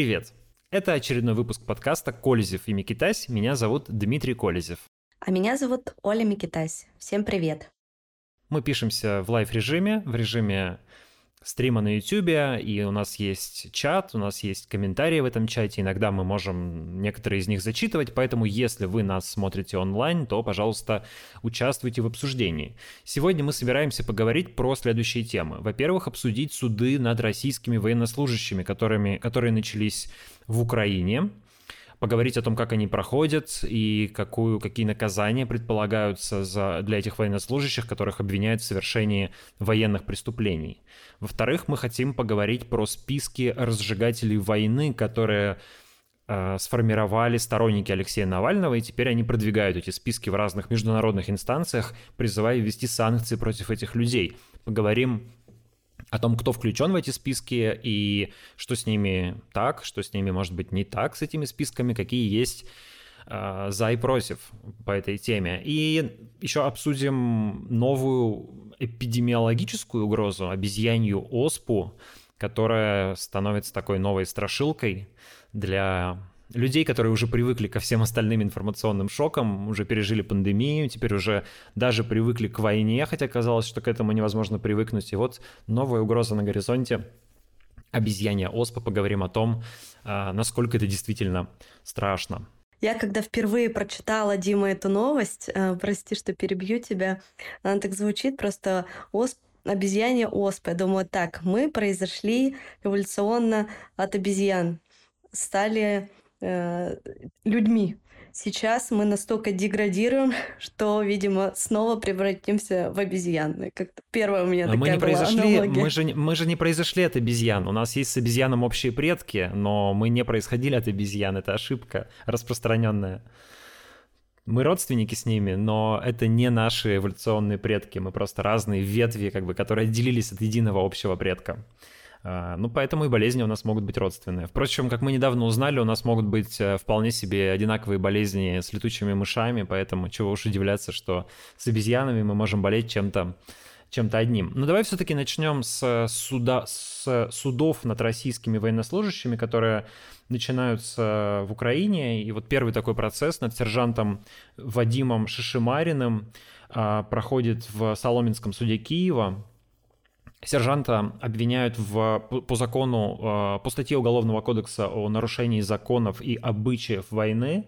Привет! Это очередной выпуск подкаста «Колезев и Микитась». Меня зовут Дмитрий Колезев. А меня зовут Оля Микитась. Всем привет! Мы пишемся в лайв-режиме, в режиме стрима на YouTube, и у нас есть чат, у нас есть комментарии в этом чате, иногда мы можем некоторые из них зачитывать, поэтому если вы нас смотрите онлайн, то, пожалуйста, участвуйте в обсуждении. Сегодня мы собираемся поговорить про следующие темы. Во-первых, обсудить суды над российскими военнослужащими, которыми, которые начались в Украине, поговорить о том, как они проходят и какую, какие наказания предполагаются за, для этих военнослужащих, которых обвиняют в совершении военных преступлений. Во-вторых, мы хотим поговорить про списки разжигателей войны, которые э, сформировали сторонники Алексея Навального, и теперь они продвигают эти списки в разных международных инстанциях, призывая ввести санкции против этих людей. Поговорим о том, кто включен в эти списки и что с ними так, что с ними может быть не так с этими списками, какие есть э, за и против по этой теме. И еще обсудим новую эпидемиологическую угрозу, обезьянью оспу, которая становится такой новой страшилкой для людей, которые уже привыкли ко всем остальным информационным шокам, уже пережили пандемию, теперь уже даже привыкли к войне, хотя казалось, что к этому невозможно привыкнуть. И вот новая угроза на горизонте обезьянья оспа. Поговорим о том, а, насколько это действительно страшно. Я когда впервые прочитала, Дима, эту новость, э, прости, что перебью тебя, она так звучит, просто осп обезьянья оспа. Я думаю, так, мы произошли эволюционно от обезьян, стали э, людьми. Сейчас мы настолько деградируем, что, видимо, снова превратимся в обезьян. Как-то первая у меня Но такая мы не была произошли, аналогия. мы же, не- мы же не произошли от обезьян. У нас есть с обезьяном общие предки, но мы не происходили от обезьян. Это ошибка распространенная. Мы родственники с ними, но это не наши эволюционные предки. Мы просто разные ветви, как бы, которые отделились от единого общего предка. А, Ну, поэтому и болезни у нас могут быть родственные. Впрочем, как мы недавно узнали, у нас могут быть э, вполне себе одинаковые болезни с летучими мышами, поэтому чего уж удивляться, что с обезьянами мы можем болеть чем-то чем-то одним. Но давай все-таки начнем с, суда, с судов над российскими военнослужащими, которые начинаются в Украине. И вот первый такой процесс над сержантом Вадимом Шишимариным а, проходит в Соломенском суде Киева. Сержанта обвиняют в, по, закону, а, по статье Уголовного кодекса о нарушении законов и обычаев войны.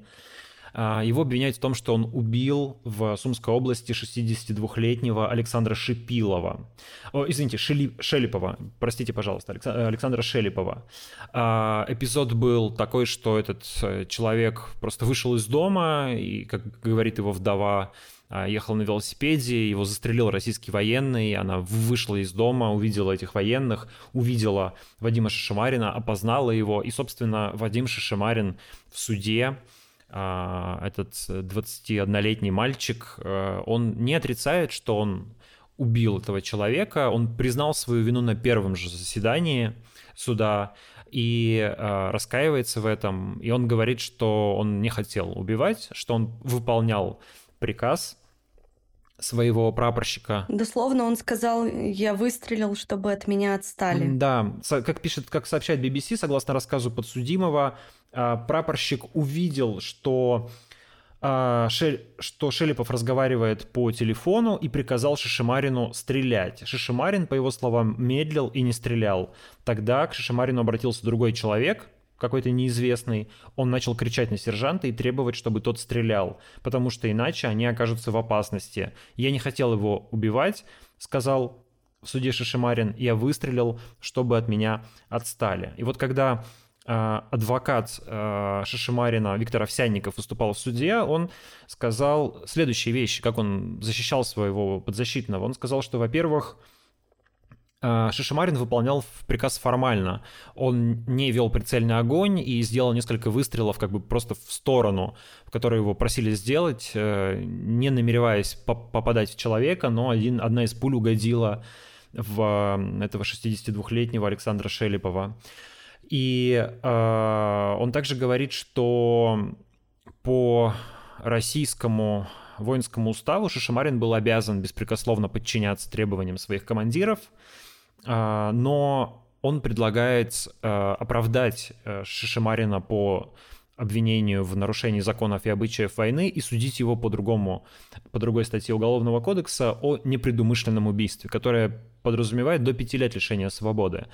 А, Его обвиняют в том, что он убил в Сумской области 62-летнего Александра Шипилова. О, извините, Шели- Шелепова. Простите, пожалуйста, э, Александра Шелепова. А, Эпизод был такой, что этот э, человек просто вышел из дома, и, как говорит его вдова, ехал на велосипеде, его застрелил российский военный, она вышла из дома, увидела этих военных, увидела Вадима Шишимарина, опознала его, и, собственно, Вадим Шишимарин в суде а, этот 21-летний мальчик, э, он не отрицает, что он убил этого человека, он признал свою вину на первом же заседании суда и э, раскаивается в этом, и он говорит, что он не хотел убивать, что он выполнял приказ своего прапорщика. Дословно он сказал, я выстрелил, чтобы от меня отстали. Да, как пишет, как сообщает BBC, согласно рассказу подсудимого, а, прапорщик увидел, что а, что Шелепов разговаривает по телефону и приказал Шишимарину стрелять. Шишимарин, по его словам, медлил и не стрелял. Тогда к Шишимарину обратился другой человек, какой-то неизвестный, он начал кричать на сержанта и требовать, чтобы тот стрелял, потому что иначе они окажутся в опасности. Я не хотел его убивать, сказал в суде Шишимарин, я выстрелил, чтобы от меня отстали. И вот когда э, адвокат э, Шишимарина Виктор Овсянников выступал в суде, он сказал следующие вещи, как он защищал своего подзащитного. Он сказал, что, во-первых, Шишимарин выполнял приказ формально. Он не вел прицельный огонь и сделал несколько выстрелов как бы просто в сторону, в которую его просили сделать, э, не намереваясь по- попадать в человека, но один, одна из пуль угодила в этого 62-летнего Александра Шелепова. И э, он также говорит, что по российскому воинскому уставу Шишимарин был обязан беспрекословно подчиняться требованиям своих командиров, а, но он предлагает оправдать Шишимарина по обвинению в нарушении законов и обычаев войны и судить его по другому, по другой статье Уголовного кодекса о непредумышленном убийстве, которая подразумевает до пяти лет лишения свободы.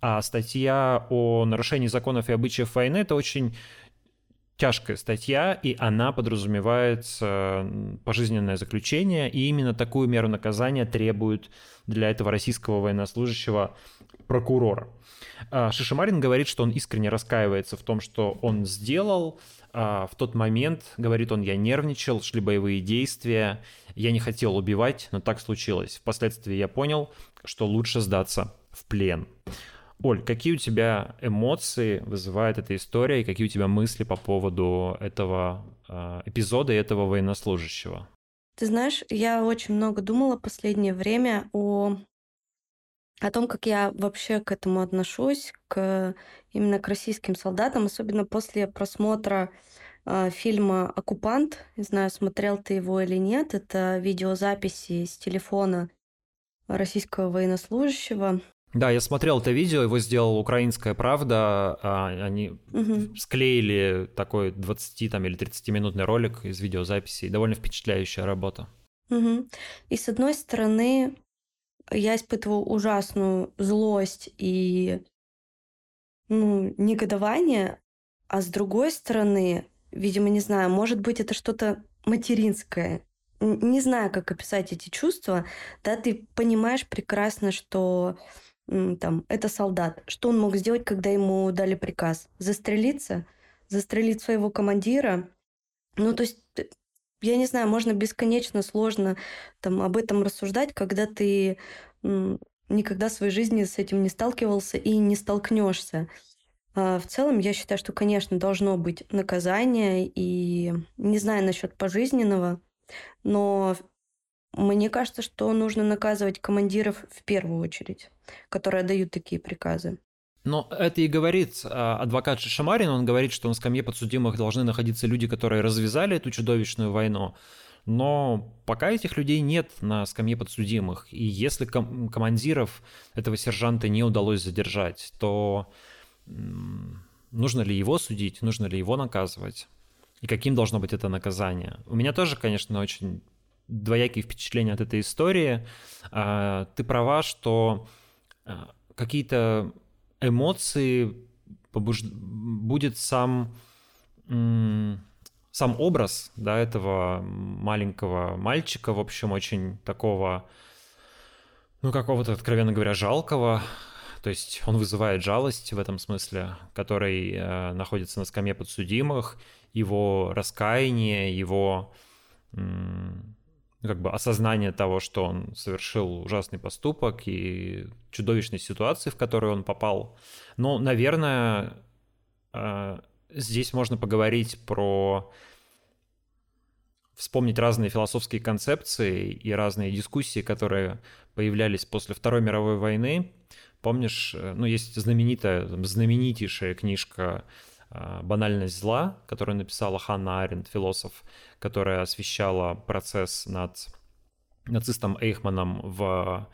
А статья о нарушении законов и обычаев войны — это очень тяжкая статья, и она подразумевает пожизненное заключение, и именно такую меру наказания требует для этого российского военнослужащего прокурора. А, Шишимарин говорит, что он искренне раскаивается в том, что он сделал. А, в тот момент, говорит он, я нервничал, шли боевые действия, я не хотел убивать, но так случилось. Впоследствии я понял, что лучше сдаться в плен. Оль, какие у тебя эмоции вызывает эта история и какие у тебя мысли по поводу этого э, эпизода и этого военнослужащего? Ты знаешь, я очень много думала последнее время о о том, как я вообще к этому отношусь, к именно к российским солдатам, особенно после просмотра э, фильма «Оккупант». Не знаю, смотрел ты его или нет. Это видеозаписи с телефона российского военнослужащего. Да, я смотрел это видео, его сделала «Украинская правда». А, они угу. склеили такой 20 там, или 30-минутный ролик из видеозаписи. Довольно впечатляющая работа. Угу. И с одной стороны, я испытываю ужасную злость и ну, негодование, а с другой стороны, видимо, не знаю, может быть, это что-то материнское. Не знаю, как описать эти чувства. Да, ты понимаешь прекрасно, что там, это солдат. Что он мог сделать, когда ему дали приказ? Застрелиться? Застрелить своего командира? Ну, то есть я не знаю, можно бесконечно сложно там об этом рассуждать, когда ты никогда в своей жизни с этим не сталкивался и не столкнешься. А в целом, я считаю, что, конечно, должно быть наказание, и не знаю насчет пожизненного, но мне кажется, что нужно наказывать командиров в первую очередь, которые дают такие приказы. Но это и говорит а, адвокат Шишамарин, он говорит, что на скамье подсудимых должны находиться люди, которые развязали эту чудовищную войну. Но пока этих людей нет на скамье подсудимых, и если ком- командиров этого сержанта не удалось задержать, то нужно ли его судить, нужно ли его наказывать, и каким должно быть это наказание. У меня тоже, конечно, очень двоякие впечатления от этой истории. А, ты права, что а, какие-то эмоции побуж... будет сам, сам образ да, этого маленького мальчика, в общем, очень такого, ну, какого-то, откровенно говоря, жалкого, то есть он вызывает жалость в этом смысле, который э, находится на скамье подсудимых, его раскаяние, его как бы осознание того, что он совершил ужасный поступок и чудовищной ситуации, в которую он попал. Но, наверное, э, здесь можно поговорить про вспомнить разные философские концепции и разные дискуссии, которые появлялись после Второй мировой войны. Помнишь, э, ну, есть знаменитая, знаменитейшая книжка «Банальность зла», которую написала Ханна Аренд, философ, которая освещала процесс над нацистом Эйхманом в,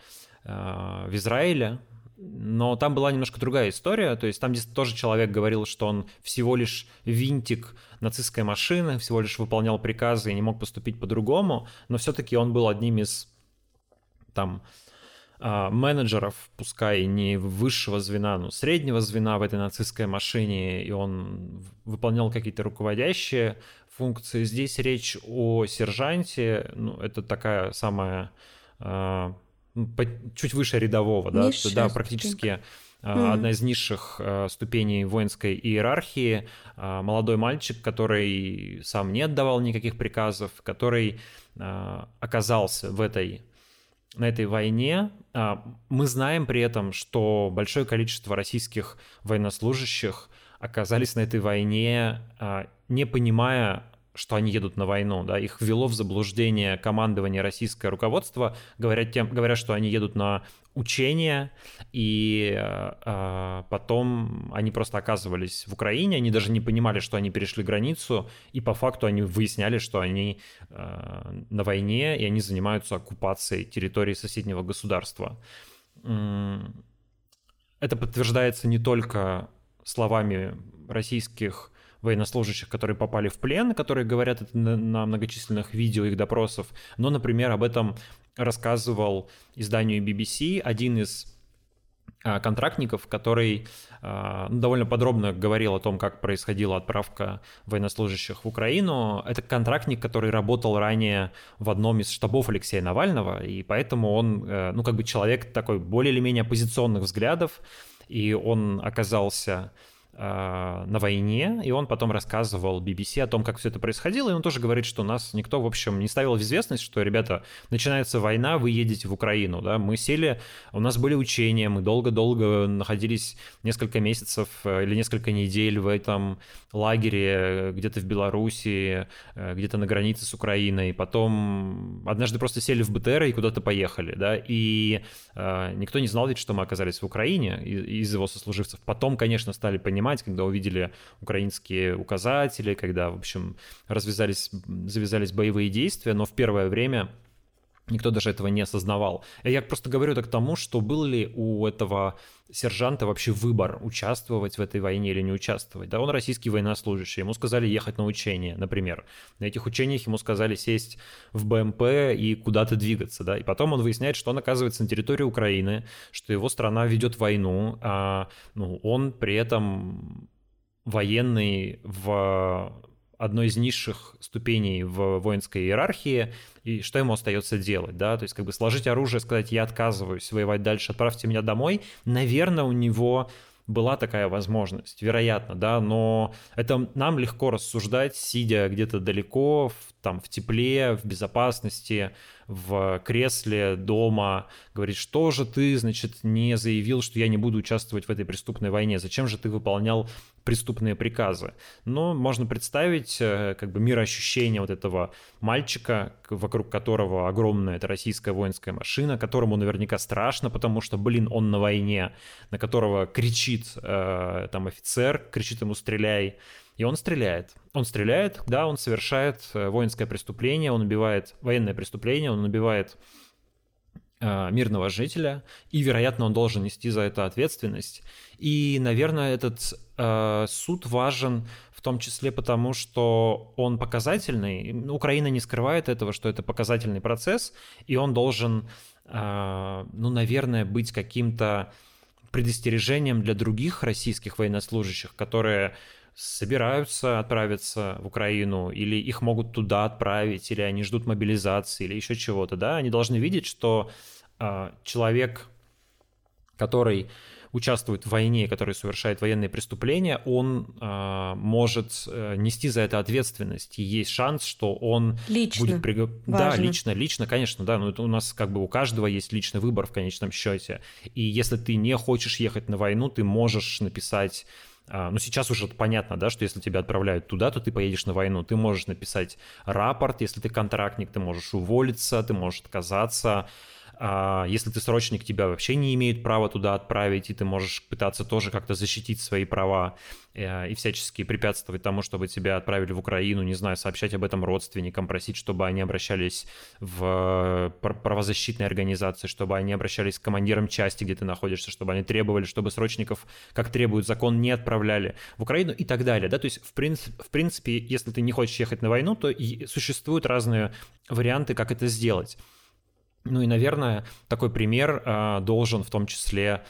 э, в Израиле, но там была немножко другая история, то есть там тоже человек говорил, что он всего лишь винтик нацистской машины, всего лишь выполнял приказы и не мог поступить по-другому, но все-таки он был одним из там менеджеров, пускай не высшего звена, но среднего звена в этой нацистской машине, и он выполнял какие-то руководящие функции. Здесь речь о сержанте, ну, это такая самая а, чуть выше рядового, да, Низшая да, практически mm. одна из низших ступеней воинской иерархии, молодой мальчик, который сам не отдавал никаких приказов, который оказался в этой на этой войне. А, мы знаем при этом, что большое количество российских военнослужащих оказались на этой войне, а, не понимая что они едут на войну, да, их ввело в заблуждение командование российское руководство, говорят, тем, говорят, что они едут на учения, и э, потом они просто оказывались в Украине, они даже не понимали, что они перешли границу, и по факту они выясняли, что они э, на войне, и они занимаются оккупацией территории соседнего государства. это подтверждается не только словами российских военнослужащих, которые попали в плен, которые говорят это на многочисленных видео их допросов, но, например, об этом рассказывал изданию BBC один из а, контрактников, который а, ну, довольно подробно говорил о том, как происходила отправка военнослужащих в Украину. Это контрактник, который работал ранее в одном из штабов Алексея Навального, и поэтому он, э, ну, как бы человек такой более или менее оппозиционных взглядов, и он оказался на войне, и он потом рассказывал BBC о том, как все это происходило, и он тоже говорит, что нас никто, в общем, не ставил в известность, что, ребята, начинается война, вы едете в Украину, да, мы сели, у нас были учения, мы долго-долго находились несколько месяцев э, или несколько недель в этом лагере э, где-то в Беларуси, э, где-то на границе с Украиной, потом однажды просто сели в БТР и куда-то поехали, да, и э, никто не знал ведь, что мы оказались в Украине из его сослуживцев. Потом, конечно, стали понимать, понимать, когда увидели украинские указатели, когда, в общем, развязались, завязались боевые действия, но в первое время Никто даже этого не осознавал. Я просто говорю так к тому, что был ли у этого сержанта вообще выбор, участвовать в этой войне или не участвовать. Да, он российский военнослужащий, ему сказали ехать на учения, например. На этих учениях ему сказали сесть в БМП и куда-то двигаться, да, и потом он выясняет, что он оказывается на территории Украины, что его страна ведет войну, а ну, он при этом военный в одной из низших ступеней в воинской иерархии, и что ему остается делать, да, то есть как бы сложить оружие, сказать, я отказываюсь воевать дальше, отправьте меня домой, наверное, у него была такая возможность, вероятно, да, но это нам легко рассуждать, сидя где-то далеко, в, там, в тепле, в безопасности, в кресле дома, говорит, что же ты, значит, не заявил, что я не буду участвовать в этой преступной войне, зачем же ты выполнял преступные приказы. Но можно представить э, как бы мироощущение вот этого мальчика, вокруг которого огромная эта российская воинская машина, которому наверняка страшно, потому что, блин, он на войне, на которого кричит э, там офицер, кричит ему «стреляй», и он стреляет. Он стреляет, да, он совершает э, воинское преступление, он убивает военное преступление, он убивает Э, мирного жителя, и, вероятно, он должен нести за это ответственность. И, наверное, этот э, суд важен в том числе потому, что он показательный. Украина не скрывает этого, что это показательный процесс, и он должен, э, ну, наверное, быть каким-то предостережением для других российских военнослужащих, которые собираются отправиться в Украину, или их могут туда отправить, или они ждут мобилизации, или еще чего-то, да, они должны видеть, что а, человек, который участвует в войне, который совершает военные преступления, он э, может э, нести за это ответственность. И есть шанс, что он лично. будет приг... Да, лично, лично, конечно, да. Но это у нас как бы у каждого есть личный выбор в конечном счете. И если ты не хочешь ехать на войну, ты можешь написать ну, сейчас уже понятно, да, что если тебя отправляют туда, то ты поедешь на войну. Ты можешь написать рапорт, если ты контрактник, ты можешь уволиться, ты можешь отказаться. А если ты срочник, тебя вообще не имеют права туда отправить, и ты можешь пытаться тоже как-то защитить свои права э, и всячески препятствовать тому, чтобы тебя отправили в Украину, не знаю, сообщать об этом родственникам, просить, чтобы они обращались в правозащитные организации, чтобы они обращались к командирам части, где ты находишься, чтобы они требовали, чтобы срочников, как требует закон, не отправляли в Украину и так далее. Да? То есть, в, принцип, в принципе, если ты не хочешь ехать на войну, то существуют разные варианты, как это сделать. Ну и, наверное, такой пример э, должен в том числе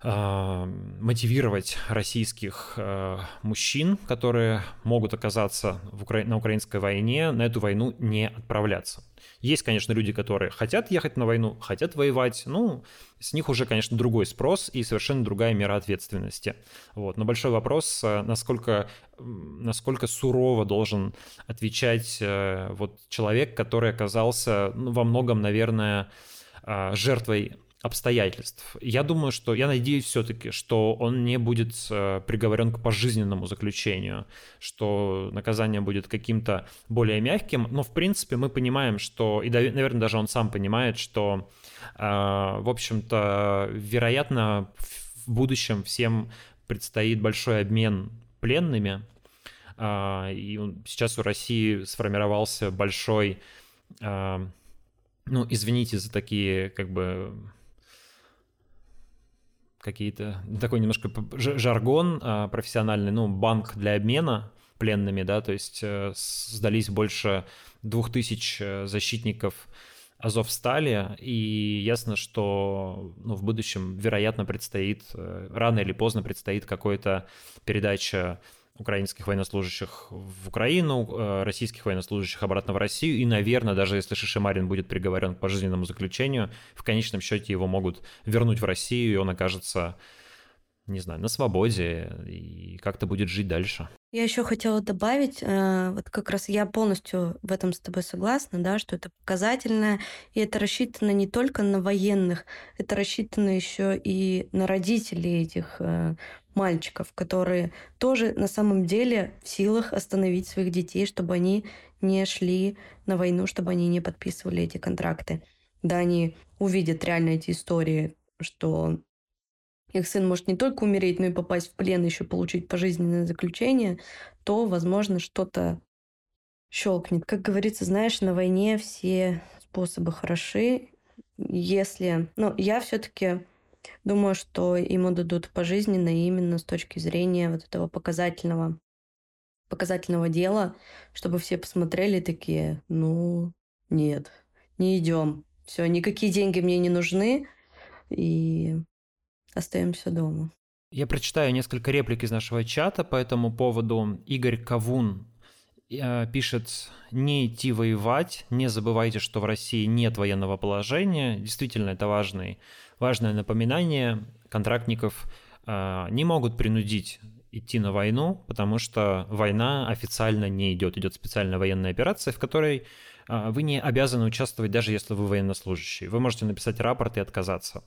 мотивировать российских э, мужчин, которые могут оказаться в Укра... на украинской войне, на эту войну не отправляться. Есть, конечно, люди, которые хотят ехать на войну, хотят воевать, ну, с них уже, конечно, другой спрос и совершенно другая мера ответственности. Вот. Но большой вопрос, э, насколько, насколько сурово должен отвечать э, вот человек, который оказался ну, во многом, наверное, жертвой обстоятельств. Я думаю, что, я надеюсь все-таки, что он не будет э, приговорен к пожизненному заключению, что наказание будет каким-то более мягким, но в принципе мы понимаем, что, и, наверное, даже он сам понимает, что, э, в общем-то, вероятно, в будущем всем предстоит большой обмен пленными, э, и сейчас у России сформировался большой ну, извините за такие, как бы, какие-то, такой немножко жаргон а, профессиональный, ну, банк для обмена пленными, да, то есть э, сдались больше двух тысяч э, защитников Азов стали, и ясно, что ну, в будущем, вероятно, предстоит, э, рано или поздно предстоит какая-то передача украинских военнослужащих в Украину, э, российских военнослужащих обратно в Россию, и, наверное, даже если Шишимарин будет приговорен к пожизненному заключению, в конечном счете его могут вернуть в Россию, и он окажется, не знаю, на свободе, и как-то будет жить дальше. Я еще хотела добавить, э, вот как раз я полностью в этом с тобой согласна, да, что это показательно, и это рассчитано не только на военных, это рассчитано еще и на родителей этих э, мальчиков, которые тоже на самом деле в силах остановить своих детей, чтобы они не шли на войну, чтобы они не подписывали эти контракты. Да, они увидят реально эти истории, что их сын может не только умереть, но и попасть в плен, еще получить пожизненное заключение, то, возможно, что-то щелкнет. Как говорится, знаешь, на войне все способы хороши. Если... Ну, я все-таки думаю, что ему дадут пожизненно именно с точки зрения вот этого показательного показательного дела, чтобы все посмотрели такие, ну, нет, не идем. Все, никакие деньги мне не нужны. И остаемся дома. Я прочитаю несколько реплик из нашего чата по этому поводу. Игорь Кавун э, пишет «Не идти воевать, не забывайте, что в России нет военного положения». Действительно, это важный, важное напоминание. Контрактников э, не могут принудить идти на войну, потому что война официально не идет. Идет специальная военная операция, в которой э, вы не обязаны участвовать, даже если вы военнослужащий. Вы можете написать рапорт и отказаться.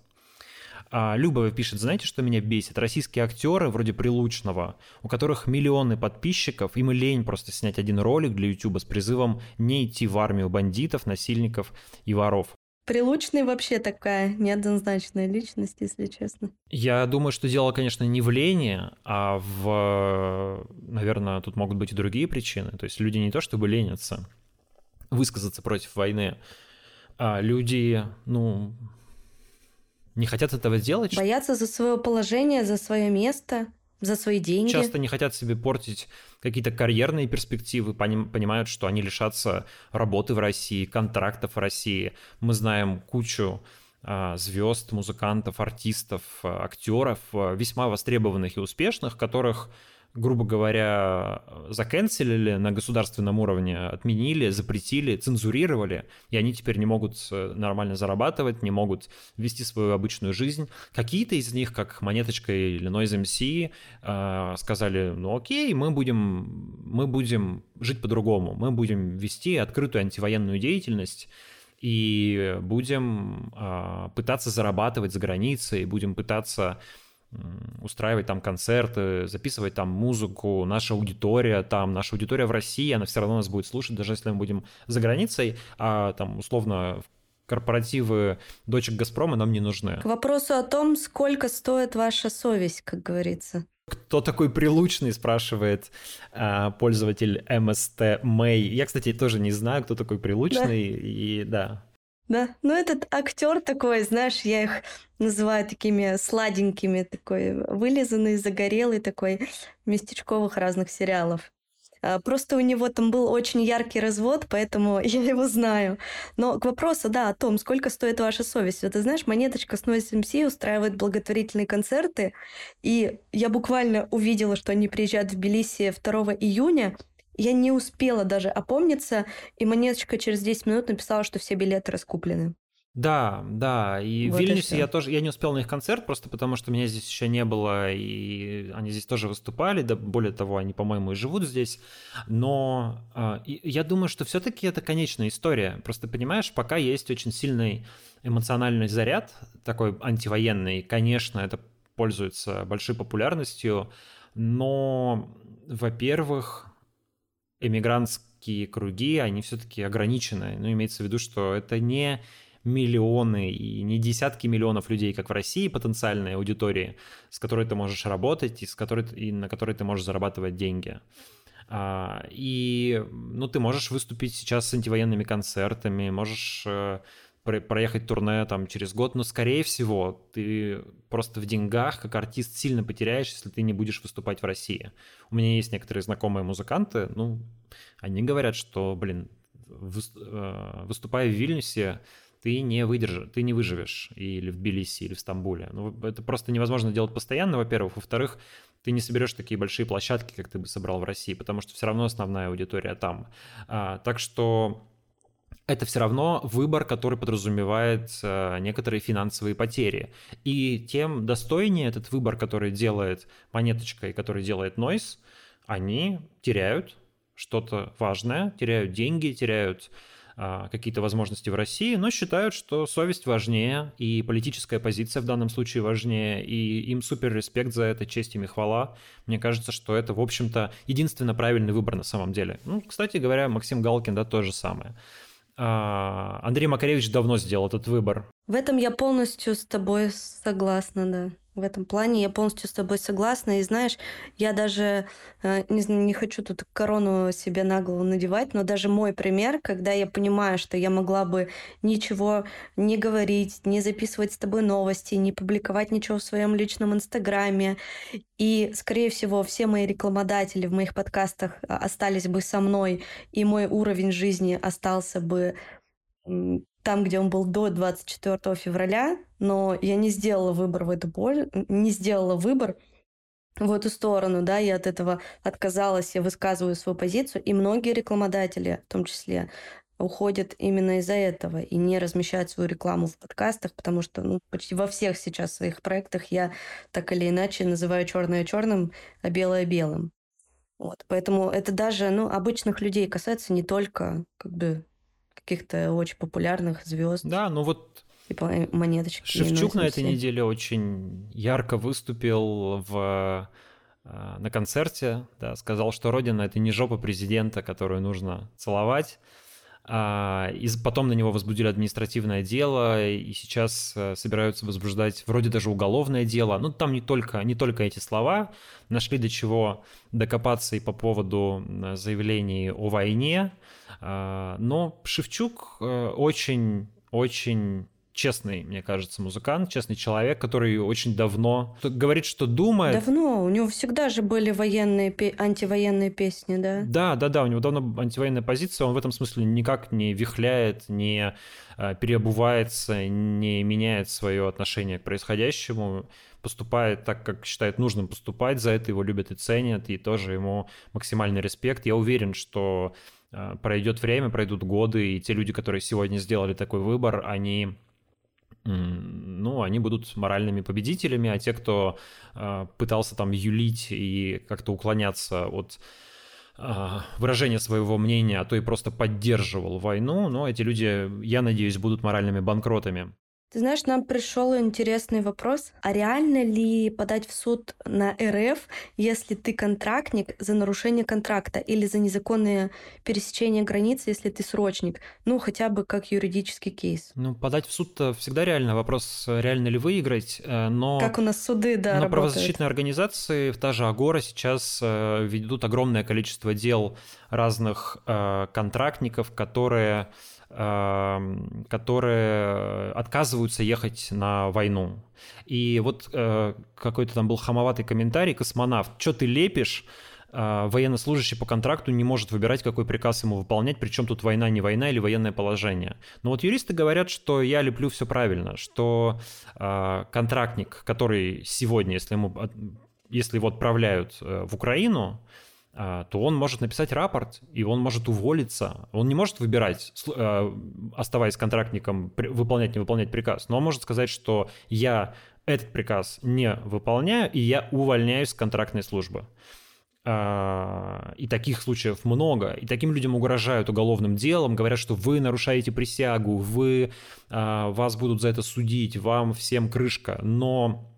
А Любова пишет, знаете, что меня бесит? Российские актеры вроде Прилучного, у которых миллионы подписчиков, им и лень просто снять один ролик для YouTube с призывом не идти в армию бандитов, насильников и воров. Прилучный вообще такая неоднозначная личность, если честно. Я думаю, что дело, конечно, не в лени, а в, наверное, тут могут быть и другие причины. То есть люди не то чтобы ленятся высказаться против войны, а люди, ну, не хотят этого делать. Боятся за свое положение, за свое место, за свои деньги. Часто не хотят себе портить какие-то карьерные перспективы, понимают, что они лишатся работы в России, контрактов в России. Мы знаем кучу а, звезд, музыкантов, артистов, а, актеров, а, весьма востребованных и успешных, которых грубо говоря, заканцелили на государственном уровне, отменили, запретили, цензурировали, и они теперь не могут э, нормально зарабатывать, не могут вести свою обычную жизнь. Какие-то из них, как Монеточка или Noise MC, э, сказали, ну окей, мы будем, мы будем жить по-другому, мы будем вести открытую антивоенную деятельность, и будем э, пытаться зарабатывать за границей, будем пытаться устраивать там концерты, записывать там музыку, наша аудитория там, наша аудитория в России, она все равно нас будет слушать, даже если мы будем за границей, а там условно корпоративы дочек Газпрома нам не нужны. К вопросу о том, сколько стоит ваша совесть, как говорится. Кто такой прилучный, спрашивает э, пользователь МСТ Мэй. Я, кстати, тоже не знаю, кто такой прилучный. Да. И да, да, ну этот актер такой, знаешь, я их называю такими сладенькими, такой вылизанный, загорелый такой местечковых разных сериалов. А, просто у него там был очень яркий развод, поэтому я его знаю. Но к вопросу, да, о том, сколько стоит ваша совесть. Вот ты знаешь, Монеточка с Noise MC устраивает благотворительные концерты, и я буквально увидела, что они приезжают в Тбилиси 2 июня, я не успела даже опомниться, и монеточка через 10 минут написала, что все билеты раскуплены. Да, да, и вот в Вильнюсе я тоже, я не успел на их концерт, просто потому что меня здесь еще не было, и они здесь тоже выступали, да, более того, они, по-моему, и живут здесь, но э, я думаю, что все-таки это конечная история, просто понимаешь, пока есть очень сильный эмоциональный заряд, такой антивоенный, конечно, это пользуется большой популярностью, но, во-первых, эмигрантские круги, они все-таки ограничены. Ну, имеется в виду, что это не миллионы и не десятки миллионов людей, как в России, потенциальной аудитории, с которой ты можешь работать и, с которой, и на которой ты можешь зарабатывать деньги. А, и ну, ты можешь выступить сейчас с антивоенными концертами, можешь э, проехать турне там через год, но, скорее всего, ты просто в деньгах как артист сильно потеряешь, если ты не будешь выступать в России. У меня есть некоторые знакомые музыканты, ну, они говорят, что, блин, э, выступая в Вильнюсе, ты не выдержишь, ты не выживешь или в Тбилиси, или в Стамбуле. Ну, это просто невозможно делать постоянно, во-первых. Во-вторых, ты не соберешь такие большие площадки, как ты бы собрал в России, потому что все равно основная аудитория там. А, так что это все равно выбор, который подразумевает э, некоторые финансовые потери. И тем достойнее этот выбор, который делает монеточка и который делает Noise, они теряют что-то важное, теряют деньги, теряют а, какие-то возможности в России, но считают, что совесть важнее, и политическая позиция в данном случае важнее, и им супер респект за это, честь им и хвала. Мне кажется, что это, в общем-то, единственно правильный выбор на самом деле. Ну, кстати говоря, Максим Галкин, да, то же самое. А, Андрей Макаревич давно сделал этот выбор. В этом я полностью с тобой согласна, да. В этом плане я полностью с тобой согласна. И знаешь, я даже э, не, не хочу тут корону себе на голову надевать, но даже мой пример, когда я понимаю, что я могла бы ничего не говорить, не записывать с тобой новости, не публиковать ничего в своем личном инстаграме. И, скорее всего, все мои рекламодатели в моих подкастах а, остались бы со мной, и мой уровень жизни остался бы там, где он был до 24 февраля, но я не сделала выбор в эту пользу, не сделала выбор в эту сторону, да, я от этого отказалась, я высказываю свою позицию, и многие рекламодатели, в том числе, уходят именно из-за этого и не размещают свою рекламу в подкастах, потому что ну, почти во всех сейчас своих проектах я так или иначе называю черное черным, а белое белым. Вот, поэтому это даже ну, обычных людей касается не только как бы каких-то очень популярных звезд. Да, ну вот типа монеточки. Шевчук на этой неделе очень ярко выступил в э, на концерте, да, сказал, что Родина — это не жопа президента, которую нужно целовать. А, и потом на него возбудили административное дело, и сейчас э, собираются возбуждать вроде даже уголовное дело. Ну, там не только, не только эти слова. Нашли до чего докопаться и по поводу заявлений о войне. А, но Шевчук э, честный, мне кажется, музыкант, честный человек, который очень давно говорит, что думает. Давно, у него всегда же были военные, антивоенные песни, да? Да, да, да, у него давно антивоенная позиция, он в этом смысле никак не вихляет, не э, переобувается, не меняет свое отношение к происходящему, поступает так, как считает нужным поступать, за это его любят и ценят, и тоже ему максимальный респект. Я уверен, что а, пройдет время, пройдут годы, и те люди, которые сегодня сделали такой выбор, они ну, они будут моральными победителями, а те, кто э, пытался там юлить и как-то уклоняться от э, выражения своего мнения, а то и просто поддерживал войну, ну, эти люди, я надеюсь, будут моральными банкротами. Ты знаешь, нам пришел интересный вопрос. А реально ли подать в суд на РФ, если ты контрактник за нарушение контракта или за незаконное пересечение границы, если ты срочник? Ну, хотя бы как юридический кейс. Ну, подать в суд всегда реально. Вопрос, реально ли выиграть, э, но... Как у нас суды, да, Но работают. правозащитные организации, та же Агора сейчас э, ведут огромное количество дел разных э, контрактников, которые которые отказываются ехать на войну. И вот э, какой-то там был хамоватый комментарий, космонавт, что ты лепишь, э, военнослужащий по контракту не может выбирать, какой приказ ему выполнять, причем тут война, не война или военное положение. Но вот юристы говорят, что я леплю все правильно, что э, контрактник, который сегодня, если, ему, если его отправляют в Украину, то он может написать рапорт, и он может уволиться. Он не может выбирать, а, оставаясь контрактником, выполнять, не выполнять приказ, но он может сказать, что я этот приказ не выполняю, и я увольняюсь с контрактной службы. А, и таких случаев много. И таким людям угрожают уголовным делом, говорят, что вы нарушаете присягу, вы, вас будут за это судить, вам всем крышка. Но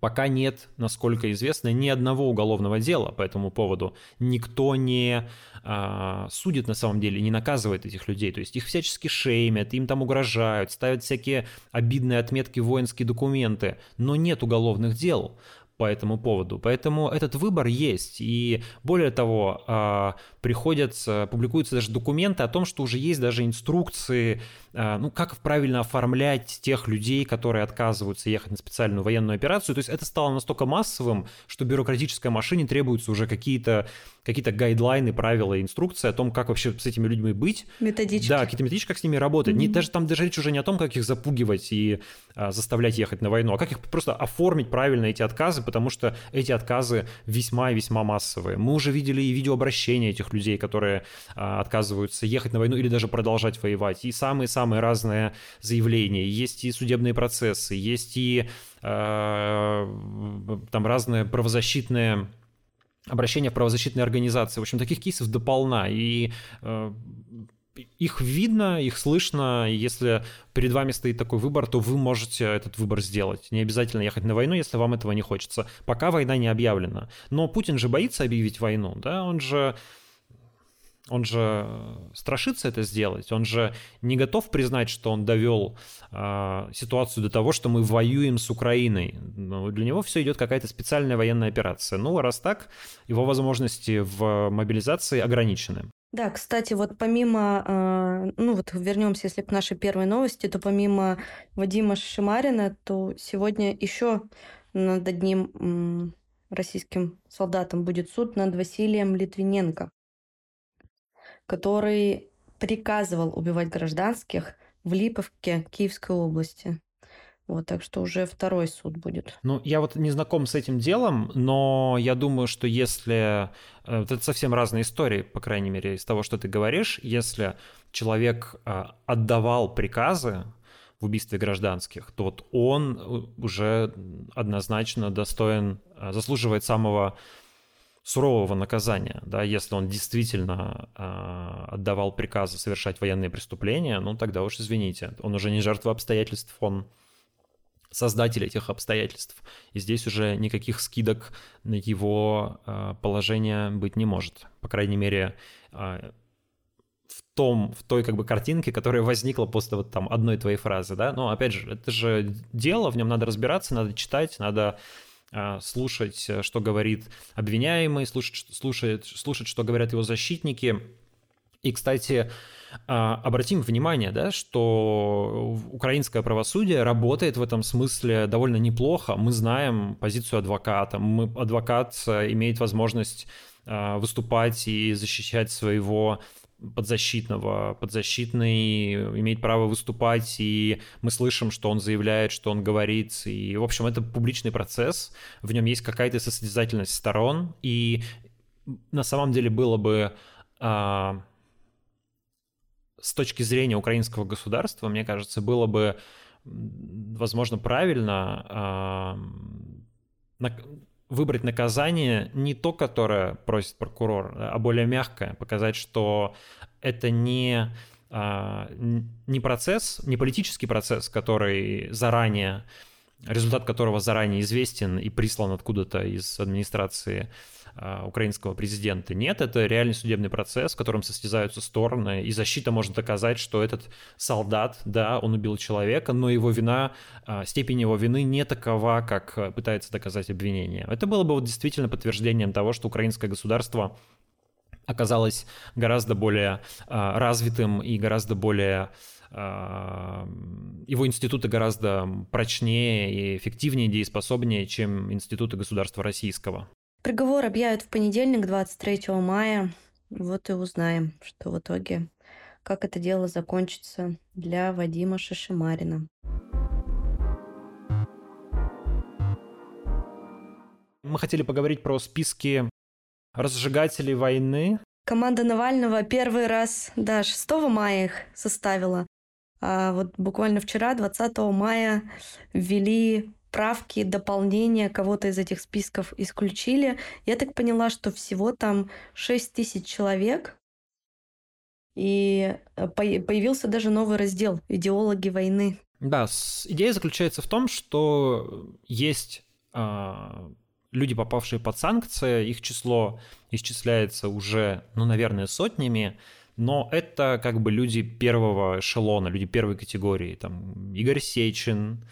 Пока нет, насколько известно, ни одного уголовного дела по этому поводу. Никто не а, судит на самом деле, не наказывает этих людей. То есть их всячески шеймят, им там угрожают, ставят всякие обидные отметки воинские документы. Но нет уголовных дел. По этому поводу. Поэтому этот выбор есть. И более того, а, приходят, публикуются даже документы о том, что уже есть даже инструкции, а, ну, как правильно оформлять тех людей, которые отказываются ехать на специальную военную операцию. То есть это стало настолько массовым, что бюрократической машине требуются уже какие-то какие-то гайдлайны, правила, инструкции о том, как вообще с этими людьми быть. Методички. Да, какие-то методички, как с ними работать. Mm-hmm. Не, даже там даже речь уже не о том, как их запугивать и а, заставлять ехать на войну, а как их просто оформить правильно эти отказы, потому что эти отказы весьма и весьма массовые. Мы уже видели и видеообращения этих людей, которые а, отказываются ехать на войну или даже продолжать воевать. И самые-самые разные заявления. Есть и судебные процессы, есть и а, там разные правозащитные обращения в правозащитные организации. В общем, таких кейсов дополна. И э, их видно, их слышно. Если перед вами стоит такой выбор, то вы можете этот выбор сделать. Не обязательно ехать на войну, если вам этого не хочется. Пока война не объявлена. Но Путин же боится объявить войну, да? Он же он же страшится это сделать, он же не готов признать, что он довел э, ситуацию до того, что мы воюем с Украиной. Но для него все идет какая-то специальная военная операция. Ну, раз так, его возможности в мобилизации ограничены. Да, кстати, вот помимо, э, ну вот вернемся, если к нашей первой новости, то помимо Вадима Шимарина, то сегодня еще над одним российским солдатом будет суд над Василием Литвиненко который приказывал убивать гражданских в Липовке Киевской области. Вот, так что уже второй суд будет. Ну, я вот не знаком с этим делом, но я думаю, что если... Э, это совсем разные истории, по крайней мере, из того, что ты говоришь. Если человек э, отдавал приказы в убийстве гражданских, то вот он э, уже однозначно достоин, заслуживает самого сурового наказания, да, если он действительно э, отдавал приказы совершать военные преступления, ну тогда уж извините, он уже не жертва обстоятельств, он создатель этих обстоятельств. И здесь уже никаких скидок на его э, положение быть не может. По крайней мере, э, в том, в той как бы картинке, которая возникла после вот там одной твоей фразы, да. Но опять же, это же дело, в нем надо разбираться, надо читать, надо а, слушать, э, что говорит обвиняемый, слушать, слушать, слушать, что говорят его защитники. И, кстати, а, обратим внимание, да, что украинское правосудие работает в этом смысле довольно неплохо. Мы знаем позицию адвоката. Мы, адвокат э, имеет возможность а, выступать и защищать своего подзащитного. Подзащитный имеет право выступать, и мы слышим, что он заявляет, что он говорит. И, в общем, это публичный процесс, в нем есть какая-то состязательность сторон, и на самом деле было бы а, с точки зрения украинского государства, мне кажется, было бы, возможно, правильно выбрать наказание не то, которое просит прокурор, а более мягкое, показать, что это не, а, не процесс, не политический процесс, который заранее, результат которого заранее известен и прислан откуда-то из администрации украинского президента. Нет, это реальный судебный процесс, в котором состязаются стороны, и защита может доказать, что этот солдат, да, он убил человека, но его вина, а, степень его вины не такова, как пытается доказать обвинение. Это было бы вот действительно подтверждением того, что украинское государство оказалось гораздо более а, развитым и гораздо более его институты гораздо прочнее и эффективнее, дееспособнее, чем институты государства российского. Приговор объявят в понедельник, 23 мая. Вот и узнаем, что в итоге, как это дело закончится для Вадима Шишимарина. Мы хотели поговорить про списки разжигателей войны. Команда Навального первый раз, да, 6 мая их составила. А вот буквально вчера, 20 мая, ввели правки, дополнения, кого-то из этих списков исключили. Я так поняла, что всего там 6 тысяч человек, и э, появился даже новый раздел «Идеологи войны». Да, идея заключается в том, что есть э, люди, попавшие под санкции, их число исчисляется уже, ну, наверное, сотнями, но это как бы люди первого эшелона, люди первой категории. Там Игорь Сечин,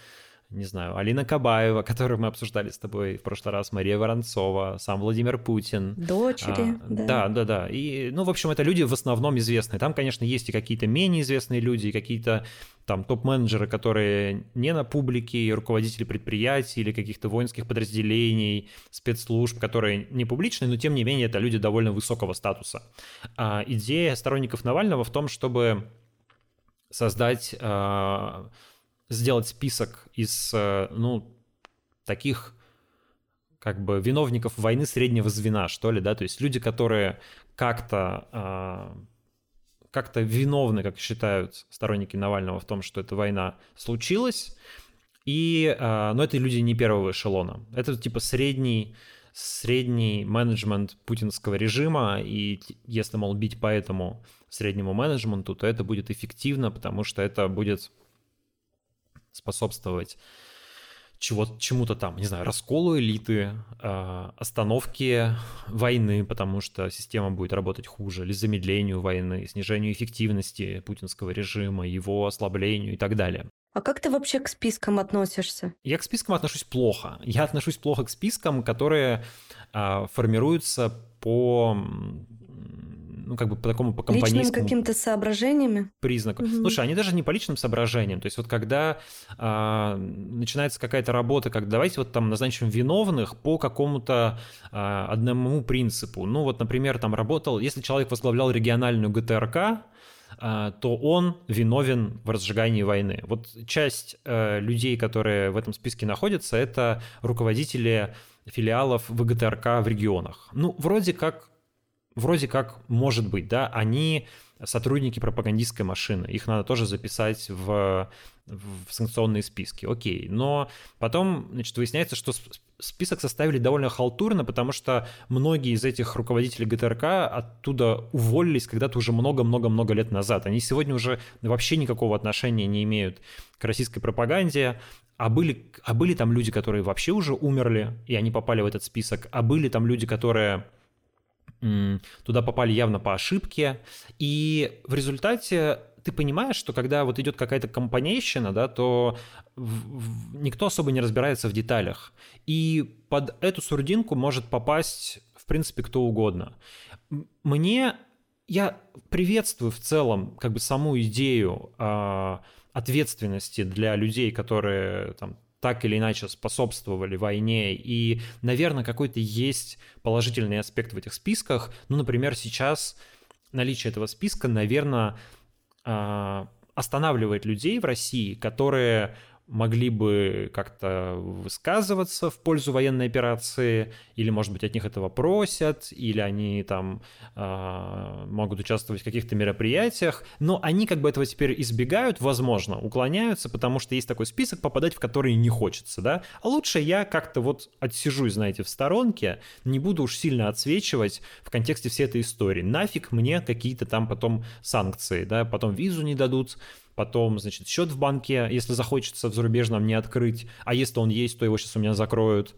не знаю, Алина Кабаева, которую мы обсуждали с тобой в прошлый раз, Мария Воронцова, сам Владимир Путин. Дочери, а, да. Да, да, да. И, ну, в общем, это люди в основном известные. Там, конечно, есть и какие-то менее известные люди, и какие-то там топ-менеджеры, которые не на публике, и руководители предприятий или каких-то воинских подразделений, спецслужб, которые не публичные, но тем не менее это люди довольно высокого статуса. А идея сторонников Навального в том, чтобы создать а, сделать список из, э, ну, таких как бы виновников войны среднего звена, что ли, да, то есть люди, которые как-то а, как-то виновны, как считают сторонники Навального в том, что эта война случилась, и, а, но это люди не первого эшелона, это типа средний средний менеджмент путинского режима, и если, мол, бить по этому среднему менеджменту, то это будет эффективно, потому что это будет способствовать чего, чему-то там, не знаю, расколу элиты, э, остановке войны, потому что система будет работать хуже, или замедлению войны, снижению эффективности путинского режима, его ослаблению и так далее. А как ты вообще к спискам относишься? Я к спискам отношусь плохо. Я отношусь плохо к спискам, которые э, формируются по ну, как бы по такому, по компанейскому... Личным каким-то соображениями? Признаку. Угу. Слушай, они даже не по личным соображениям. То есть вот когда а, начинается какая-то работа, как давайте вот там назначим виновных по какому-то а, одному принципу. Ну вот, например, там работал, если человек возглавлял региональную ГТРК, а, то он виновен в разжигании войны. Вот часть э, людей, которые в этом списке находятся, это руководители филиалов ВГТРК в регионах. Ну, вроде как вроде как может быть, да, они сотрудники пропагандистской машины, их надо тоже записать в, в санкционные списки, окей, но потом, значит, выясняется, что список составили довольно халтурно, потому что многие из этих руководителей ГТРК оттуда уволились когда-то уже много-много-много лет назад. Они сегодня уже вообще никакого отношения не имеют к российской пропаганде, а были, а были там люди, которые вообще уже умерли, и они попали в этот список, а были там люди, которые туда попали явно по ошибке, и в результате ты понимаешь, что когда вот идет какая-то компанейщина, да, то в, в, никто особо не разбирается в деталях. И под эту сурдинку может попасть, в принципе, кто угодно. Мне, я приветствую в целом как бы саму идею э, ответственности для людей, которые там так или иначе способствовали войне, и, наверное, какой-то есть положительный аспект в этих списках. Ну, например, сейчас наличие этого списка, наверное, а, останавливает людей в России, которые могли бы как-то высказываться в пользу военной операции, или, может быть, от них этого просят, или они там э, могут участвовать в каких-то мероприятиях, но они как бы этого теперь избегают, возможно, уклоняются, потому что есть такой список, попадать в который не хочется, да, а лучше я как-то вот отсижусь, знаете, в сторонке, не буду уж сильно отсвечивать в контексте всей этой истории, нафиг мне какие-то там потом санкции, да, потом визу не дадут, потом, значит, счет в банке, если захочется в зарубежном не открыть, а если он есть, то его сейчас у меня закроют,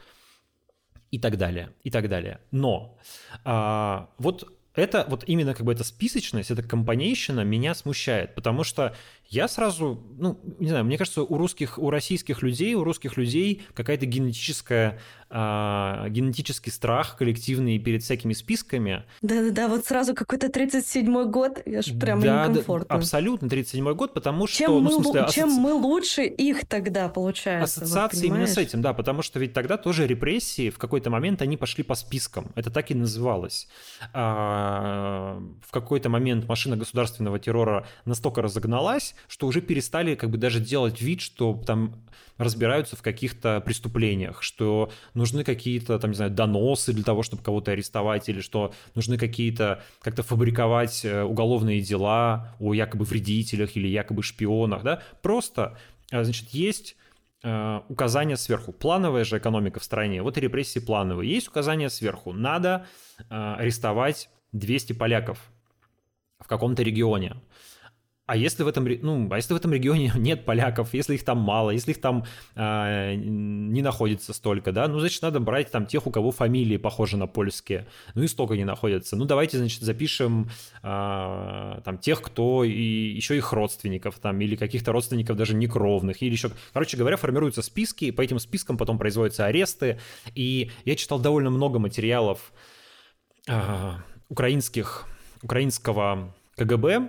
и так далее, и так далее. Но а, вот это вот именно как бы эта списочность, эта компанейщина меня смущает, потому что я сразу, ну, не знаю, мне кажется, у русских, у российских людей, у русских людей какая-то генетическая, э, генетический страх коллективный перед всякими списками. Да-да-да, вот сразу какой-то 37-й год, аж прям да, некомфортно. Да, абсолютно 37-й год, потому чем что, мы, ну, в смысле, чем мы лучше их тогда, получается. Ассоциация вот, именно с этим, да, потому что ведь тогда тоже репрессии в какой-то момент, они пошли по спискам, это так и называлось. А, в какой-то момент машина государственного террора настолько разогналась, что уже перестали как бы даже делать вид, что там разбираются в каких-то преступлениях, что нужны какие-то, там, не знаю, доносы для того, чтобы кого-то арестовать, или что нужны какие-то, как-то фабриковать э, уголовные дела о якобы вредителях или якобы шпионах, да, просто, э, значит, есть э, указания сверху. Плановая же экономика в стране, вот и репрессии плановые. Есть указания сверху. Надо арестовать 200 поляков в каком-то регионе. А если в этом, ну, а если в этом регионе нет поляков, если их там мало, если их там э, не находится столько, да, ну, значит, надо брать там тех, у кого фамилии похожи на польские, ну и столько не находится. Ну, давайте, значит, запишем э, там тех, кто и еще их родственников там, или каких-то родственников даже некровных, или еще... Короче говоря, формируются списки, и по этим спискам потом производятся аресты, и я читал довольно много материалов э, украинских, украинского КГБ,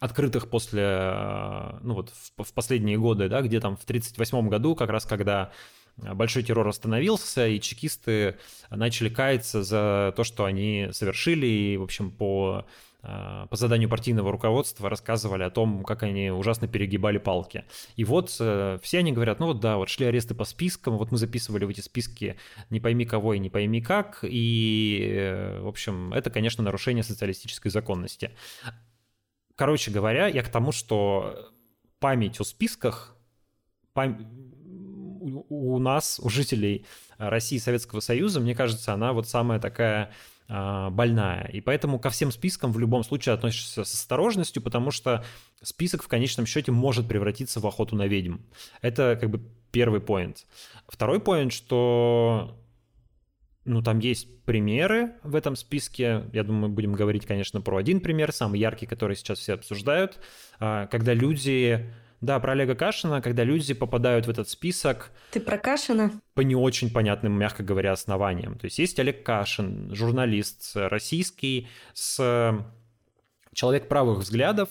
открытых после, э, ну вот в, в последние годы, да, где там в 1938 году, как раз когда большой террор остановился, и чекисты начали каяться за то, что они совершили, и, в общем, по, э, по заданию партийного руководства рассказывали о том, как они ужасно перегибали палки. И вот э, все они говорят, ну вот да, вот шли аресты по спискам, вот мы записывали в эти списки не пойми кого и не пойми как, и, в общем, это, конечно, нарушение социалистической законности. Короче говоря, я к тому, что память о списках пам... у нас, у жителей России и Советского Союза, мне кажется, она вот самая такая а, больная. И поэтому ко всем спискам в любом случае относишься с осторожностью, потому что список в конечном счете может превратиться в охоту на ведьм. Это как бы первый поинт. Второй поинт, что ну, там есть примеры в этом списке. Я думаю, мы будем говорить, конечно, про один пример, самый яркий, который сейчас все обсуждают. А, когда люди... Да, про Олега Кашина, когда люди попадают в этот список... Ты про Кашина? По не очень понятным, мягко говоря, основаниям. То есть есть Олег Кашин, журналист российский, с человек правых взглядов,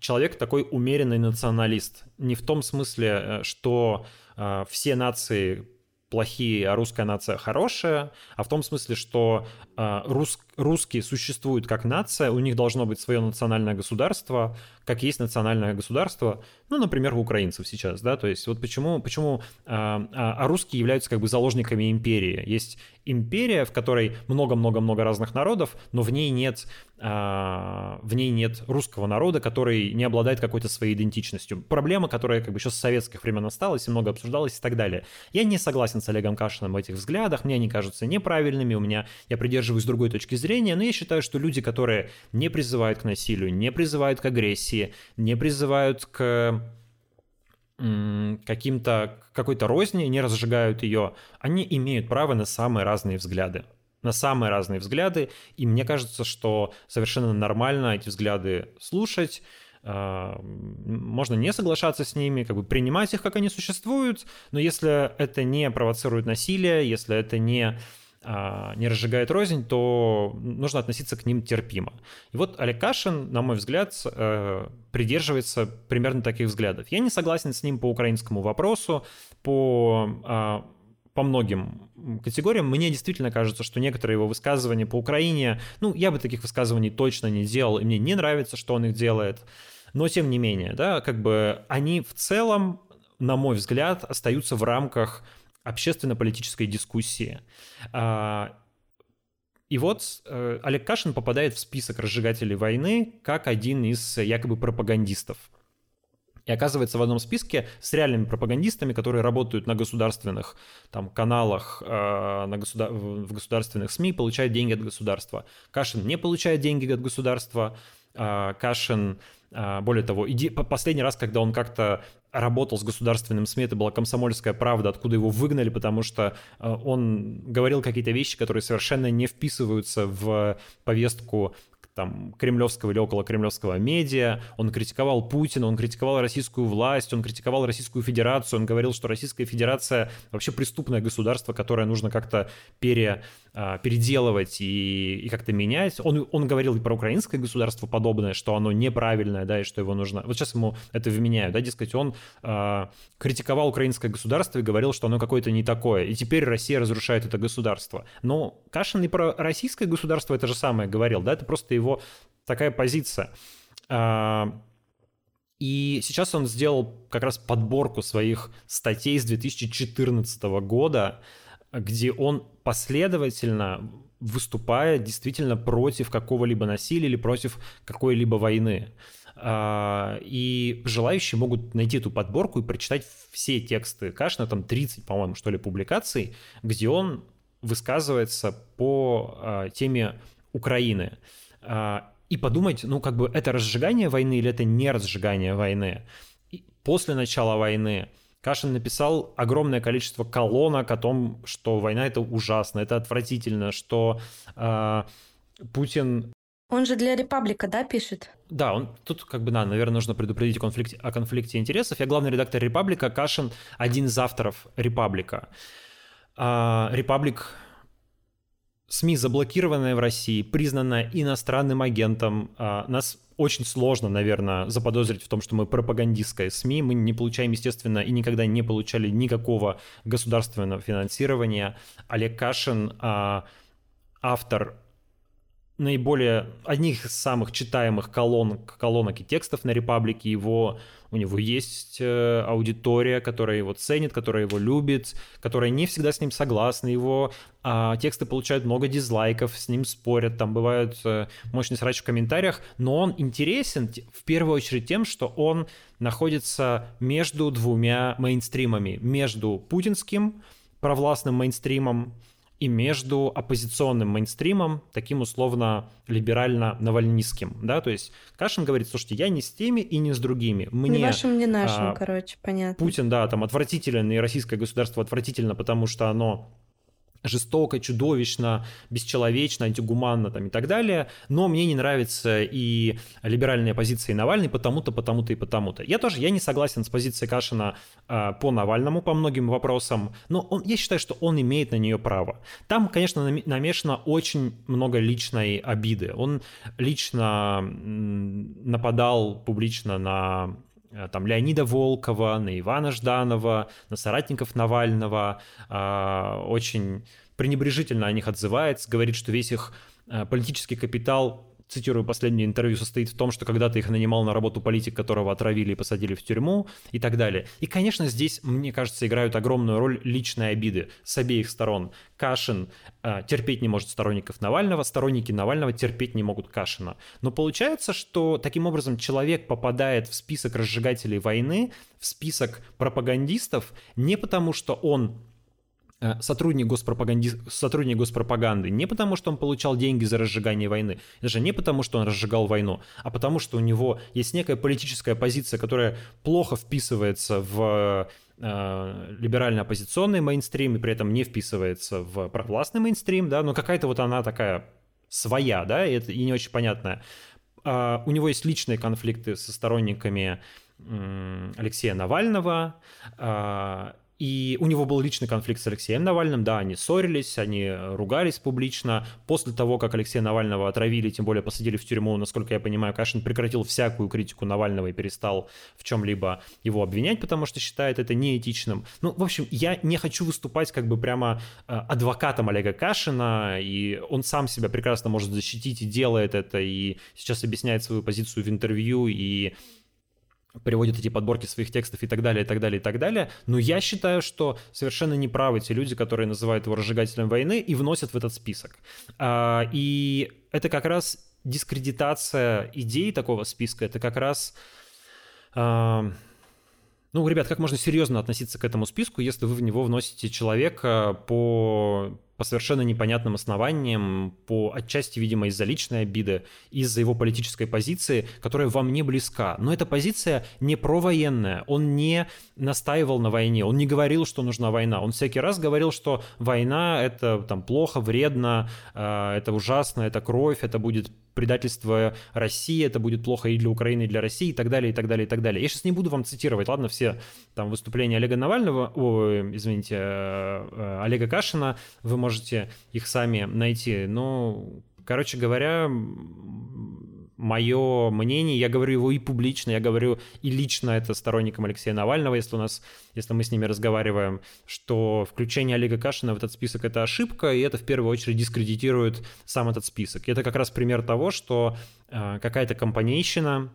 человек такой умеренный националист. Не в том смысле, э, что э, все нации плохие, а русская нация хорошая, а в том смысле, что рус, русские существуют как нация, у них должно быть свое национальное государство, как есть национальное государство, ну, например, у украинцев сейчас, да, то есть вот почему, почему э, а русские являются как бы заложниками империи. Есть империя, в которой много-много-много разных народов, но в ней нет а, в ней нет русского народа, который не обладает какой-то своей идентичностью. Проблема, которая как бы еще с советских времен осталась и много обсуждалась и так далее. Я не согласен с Олегом Кашиным в этих взглядах, мне они кажутся неправильными, у меня я придерживаюсь другой точки зрения, но я считаю, что люди, которые не призывают к насилию, не призывают к агрессии, не призывают к каким-то какой-то розни, не разжигают ее, они имеют право на самые разные взгляды. На самые разные взгляды, и мне кажется, что совершенно нормально эти взгляды слушать, а, можно не соглашаться с ними, как бы принимать их, как они существуют, но если это не провоцирует насилие, если это не не разжигает рознь, то нужно относиться к ним терпимо. И вот Олег Кашин, на мой взгляд, э, придерживается примерно таких взглядов. Я не согласен с ним по украинскому вопросу, по а, по многим категориям. Мне действительно кажется, что некоторые его высказывания по Украине, ну, я бы таких высказываний точно не делал, и мне не нравится, что он их делает. Но тем не менее, да, как бы они в целом, на мой взгляд, остаются в рамках общественно-политической дискуссии. А, и вот э, Олег Кашин попадает в список разжигателей войны как один из якобы пропагандистов и оказывается в одном списке с реальными пропагандистами, которые работают на государственных там, каналах, э, на государ... в государственных СМИ, получают деньги от государства. Кашин не получает деньги от государства, Кашин, э, более того, иди... последний раз, когда он как-то работал с государственным СМИ, это была «Комсомольская правда», откуда его выгнали, потому что э, он говорил какие-то вещи, которые совершенно не вписываются в повестку там, кремлевского или около кремлевского медиа, он критиковал Путина, он критиковал российскую власть, он критиковал Российскую Федерацию, он говорил, что Российская Федерация вообще преступное государство, которое нужно как-то пере, а, переделывать и, и как-то менять. Он, он говорил про украинское государство подобное, что оно неправильное, да, и что его нужно... Вот сейчас ему это вменяют, да, дескать, он э, критиковал украинское государство и говорил, что оно какое-то не такое, и теперь Россия разрушает это государство. Но Кашин и про российское государство это же самое говорил, да, это просто его такая позиция. Э, и сейчас он сделал как раз подборку своих статей с 2014 года, где он последовательно выступая действительно против какого-либо насилия или против какой-либо войны. А, и желающие могут найти эту подборку и прочитать все тексты Кашина, там 30, по-моему, что ли, публикаций, где он высказывается по а, теме Украины. А, и подумать, ну, как бы это разжигание войны или это не разжигание войны. И после начала войны Кашин написал огромное количество колонок о том, что война это ужасно, это отвратительно, что э, Путин он же для Репаблика, да, пишет? Да, он тут как бы, да, наверное, нужно предупредить о конфликте, о конфликте интересов. Я главный редактор Репаблика, Кашин один из авторов Репаблика. А, Репаблик СМИ, заблокированная в России, признанная иностранным агентом. А, нас очень сложно, наверное, заподозрить в том, что мы пропагандистская СМИ. Мы не получаем, естественно, и никогда не получали никакого государственного финансирования. Олег Кашин, а, автор наиболее одних из самых читаемых колонок, колонок и текстов на Репаблике. Его, у него есть э, аудитория, которая его ценит, которая его любит, которая не всегда с ним согласна. Его э, тексты получают много дизлайков, с ним спорят, там бывают э, мощный срач в комментариях, но он интересен в первую очередь тем, что он находится между двумя мейнстримами, между путинским провластным мейнстримом и между оппозиционным мейнстримом, таким условно либерально-навальнистским, да, то есть Кашин говорит, слушайте, я не с теми и не с другими. Мне, не вашим, не нашим, а, короче, понятно. Путин, да, там отвратителен, и российское государство отвратительно, потому что оно жестоко, чудовищно, бесчеловечно, антигуманно там, и так далее, но мне не нравится и либеральная позиция Навальный потому-то, потому-то и потому-то. Я тоже, я не согласен с позицией Кашина э, по Навальному по многим вопросам, но он, я считаю, что он имеет на нее право. Там, конечно, намешано очень много личной обиды. Он лично нападал публично на там Леонида Волкова, на Ивана Жданова, на соратников Навального, а, очень пренебрежительно о них отзывается, говорит, что весь их э, политический капитал цитирую последнее интервью, состоит в том, что когда-то их нанимал на работу политик, которого отравили и посадили в тюрьму и так далее. И, конечно, здесь, мне кажется, играют огромную роль личные обиды с обеих сторон. Кашин э, терпеть не может сторонников Навального, сторонники Навального терпеть не могут Кашина. Но получается, что таким образом человек попадает в список разжигателей войны, в список пропагандистов не потому, что он сотрудник, госпропаганди... сотрудник госпропаганды не потому, что он получал деньги за разжигание войны, даже не потому, что он разжигал войну, а потому, что у него есть некая политическая позиция, которая плохо вписывается в э, либерально-оппозиционный мейнстрим и при этом не вписывается в провластный мейнстрим, да, но какая-то вот она такая своя, да, и, это, и не очень понятная. Uh, у него есть личные конфликты со сторонниками um, Алексея Навального, uh, и у него был личный конфликт с Алексеем Навальным, да, они ссорились, они ругались публично. После того, как Алексея Навального отравили, тем более посадили в тюрьму, насколько я понимаю, Кашин прекратил всякую критику Навального и перестал в чем-либо его обвинять, потому что считает это неэтичным. Ну, в общем, я не хочу выступать как бы прямо э, адвокатом Олега Кашина, и он сам себя прекрасно может защитить и делает это, и сейчас объясняет свою позицию в интервью, и приводят эти подборки своих текстов и так далее, и так далее, и так далее. Но я считаю, что совершенно неправы те люди, которые называют его разжигателем войны и вносят в этот список. А, и это как раз дискредитация идей такого списка, это как раз... А, ну, ребят, как можно серьезно относиться к этому списку, если вы в него вносите человека по по совершенно непонятным основаниям, по отчасти, видимо, из-за личной обиды, из-за его политической позиции, которая вам не близка. Но эта позиция не провоенная, он не настаивал на войне, он не говорил, что нужна война, он всякий раз говорил, что война — это там плохо, вредно, э, это ужасно, это кровь, это будет предательство России, это будет плохо и для Украины, и для России, и так далее, и так далее, и так далее. Я сейчас не буду вам цитировать, ладно, все там выступления Олега Навального, о, извините, э, э, Олега Кашина, вы можете их сами найти. Но, короче говоря, мое мнение, я говорю его и публично, я говорю и лично это сторонникам Алексея Навального, если у нас, если мы с ними разговариваем, что включение Олега Кашина в этот список это ошибка, и это в первую очередь дискредитирует сам этот список. И это как раз пример того, что э, какая-то компанейщина,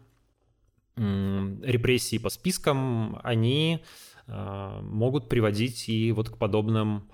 репрессии по спискам, они э, могут приводить и вот к подобным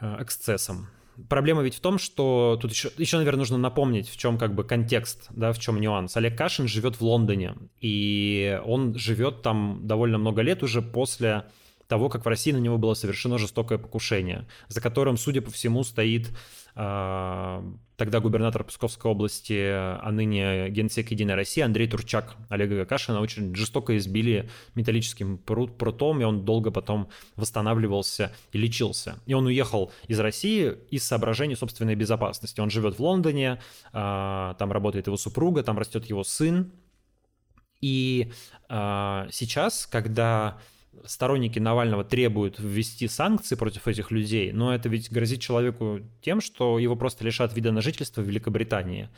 эксцессам проблема ведь в том, что тут еще, еще, наверное, нужно напомнить, в чем как бы контекст, да, в чем нюанс. Олег Кашин живет в Лондоне, и он живет там довольно много лет уже после того, как в России на него было совершено жестокое покушение, за которым, судя по всему, стоит э, тогда губернатор Псковской области, а ныне генсек Единой России Андрей Турчак Олега Кашина очень жестоко избили металлическим прутом, и он долго потом восстанавливался и лечился. И он уехал из России из соображений собственной безопасности. Он живет в Лондоне, а, там работает его супруга, там растет его сын. И а, сейчас, когда сторонники Навального требуют ввести санкции против этих людей, но это ведь грозит человеку тем, что его просто лишат вида на жительство в Великобритании.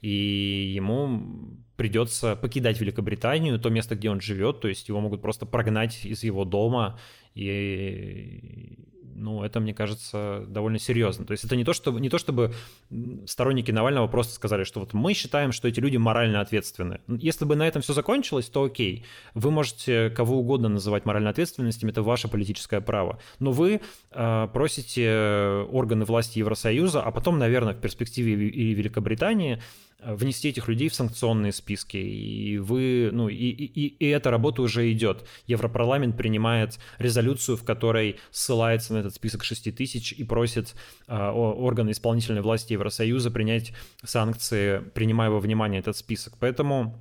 И ему придется покидать Великобританию, то место, где он живет, то есть его могут просто прогнать из его дома, и ну, это, мне кажется, довольно серьезно. То есть это не то, чтобы, не то, чтобы сторонники Навального просто сказали, что вот мы считаем, что эти люди морально ответственны. Если бы на этом все закончилось, то окей. Вы можете кого угодно называть морально ответственностью, это ваше политическое право. Но вы э, просите органы власти Евросоюза, а потом, наверное, в перспективе и Великобритании внести этих людей в санкционные списки. И вы, ну, и, и, и эта работа уже идет. Европарламент принимает резолюцию, в которой ссылается на этот список 6 тысяч и просит э, органы исполнительной власти Евросоюза принять санкции, принимая во внимание этот список. Поэтому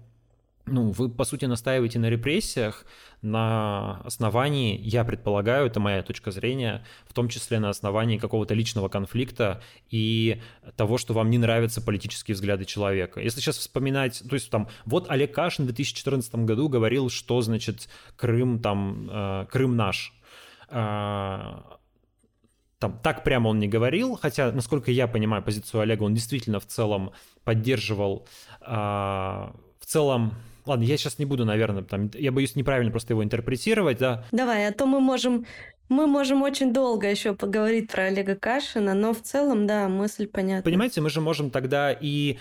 ну, вы, по сути, настаиваете на репрессиях на основании, я предполагаю, это моя точка зрения, в том числе на основании какого-то личного конфликта и того, что вам не нравятся политические взгляды человека. Если сейчас вспоминать, то есть там, вот Олег Кашин в 2014 году говорил, что значит Крым, там, э, Крым наш. Э, там так прямо он не говорил, хотя, насколько я понимаю позицию Олега, он действительно в целом поддерживал, э, в целом Ладно, я сейчас не буду, наверное, там, я боюсь неправильно просто его интерпретировать, да. Давай, а то мы можем мы можем очень долго еще поговорить про Олега Кашина, но в целом, да, мысль понятна. Понимаете, мы же можем тогда и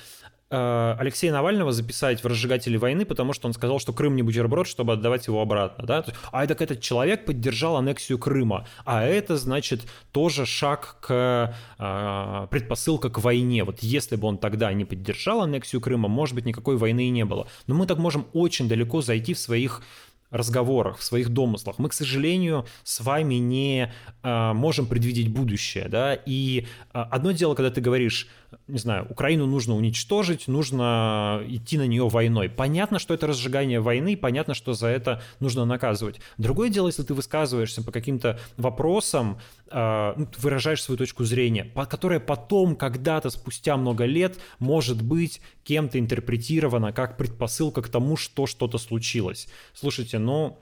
Алексея Навального записать в разжигатели войны, потому что он сказал, что Крым не бутерброд, чтобы отдавать его обратно. Да? А так этот человек поддержал аннексию Крыма, а это, значит, тоже шаг к э, предпосылка к войне. Вот если бы он тогда не поддержал аннексию Крыма, может быть, никакой войны и не было. Но мы так можем очень далеко зайти в своих разговорах, в своих домыслах. Мы, к сожалению, с вами не э, можем предвидеть будущее, да, и э, одно дело, когда ты говоришь, не знаю, Украину нужно уничтожить, нужно идти на нее войной. Понятно, что это разжигание войны, понятно, что за это нужно наказывать. Другое дело, если ты высказываешься по каким-то вопросам, э, выражаешь свою точку зрения, по, которая потом, когда-то, спустя много лет, может быть кем-то интерпретирована как предпосылка к тому, что что-то случилось. Слушайте, ну,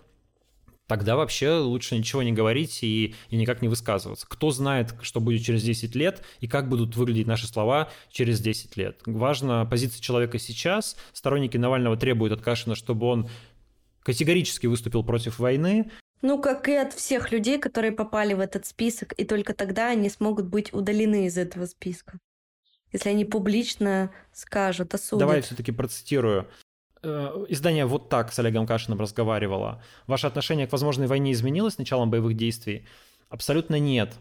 тогда вообще лучше ничего не говорить и, и никак не высказываться. Кто знает, что будет через 10 лет и как будут выглядеть наши слова через 10 лет. Важна позиция человека сейчас. Сторонники Навального требуют от Кашина, чтобы он категорически выступил против войны. Ну, как и от всех людей, которые попали в этот список, и только тогда они смогут быть удалены из этого списка. Если они публично скажут, осудят. Давай все-таки процитирую. Э, издание «Вот так» с Олегом Кашиным разговаривало. Ваше отношение к возможной войне изменилось с началом боевых действий? Абсолютно нет.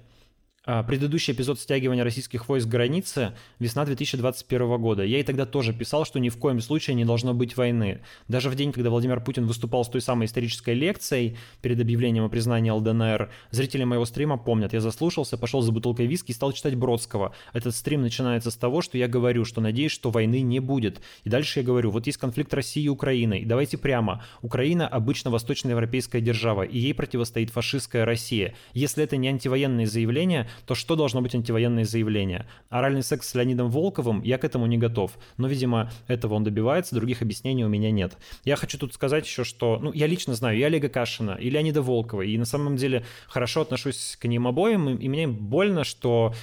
А, предыдущий эпизод стягивания российских войск к границе весна 2021 года. Я и тогда тоже писал, что ни в коем случае не должно быть войны. Даже в день, когда Владимир Путин выступал с той самой исторической лекцией перед объявлением о признании ЛДНР, зрители моего стрима помнят, я заслушался, пошел за бутылкой виски и стал читать Бродского. Этот стрим начинается с того, что я говорю, что надеюсь, что войны не будет. И дальше я говорю, вот есть конфликт России и Украины. И давайте прямо. Украина обычно восточноевропейская держава, и ей противостоит фашистская Россия. Если это не антивоенные заявления, то что должно быть антивоенное заявление? Оральный секс с Леонидом Волковым, я к этому не готов. Но, видимо, этого он добивается, других объяснений у меня нет. Я хочу тут сказать еще, что, ну, я лично знаю и Олега Кашина, и Леонида Волкова, и на самом деле хорошо отношусь к ним обоим, и мне больно, что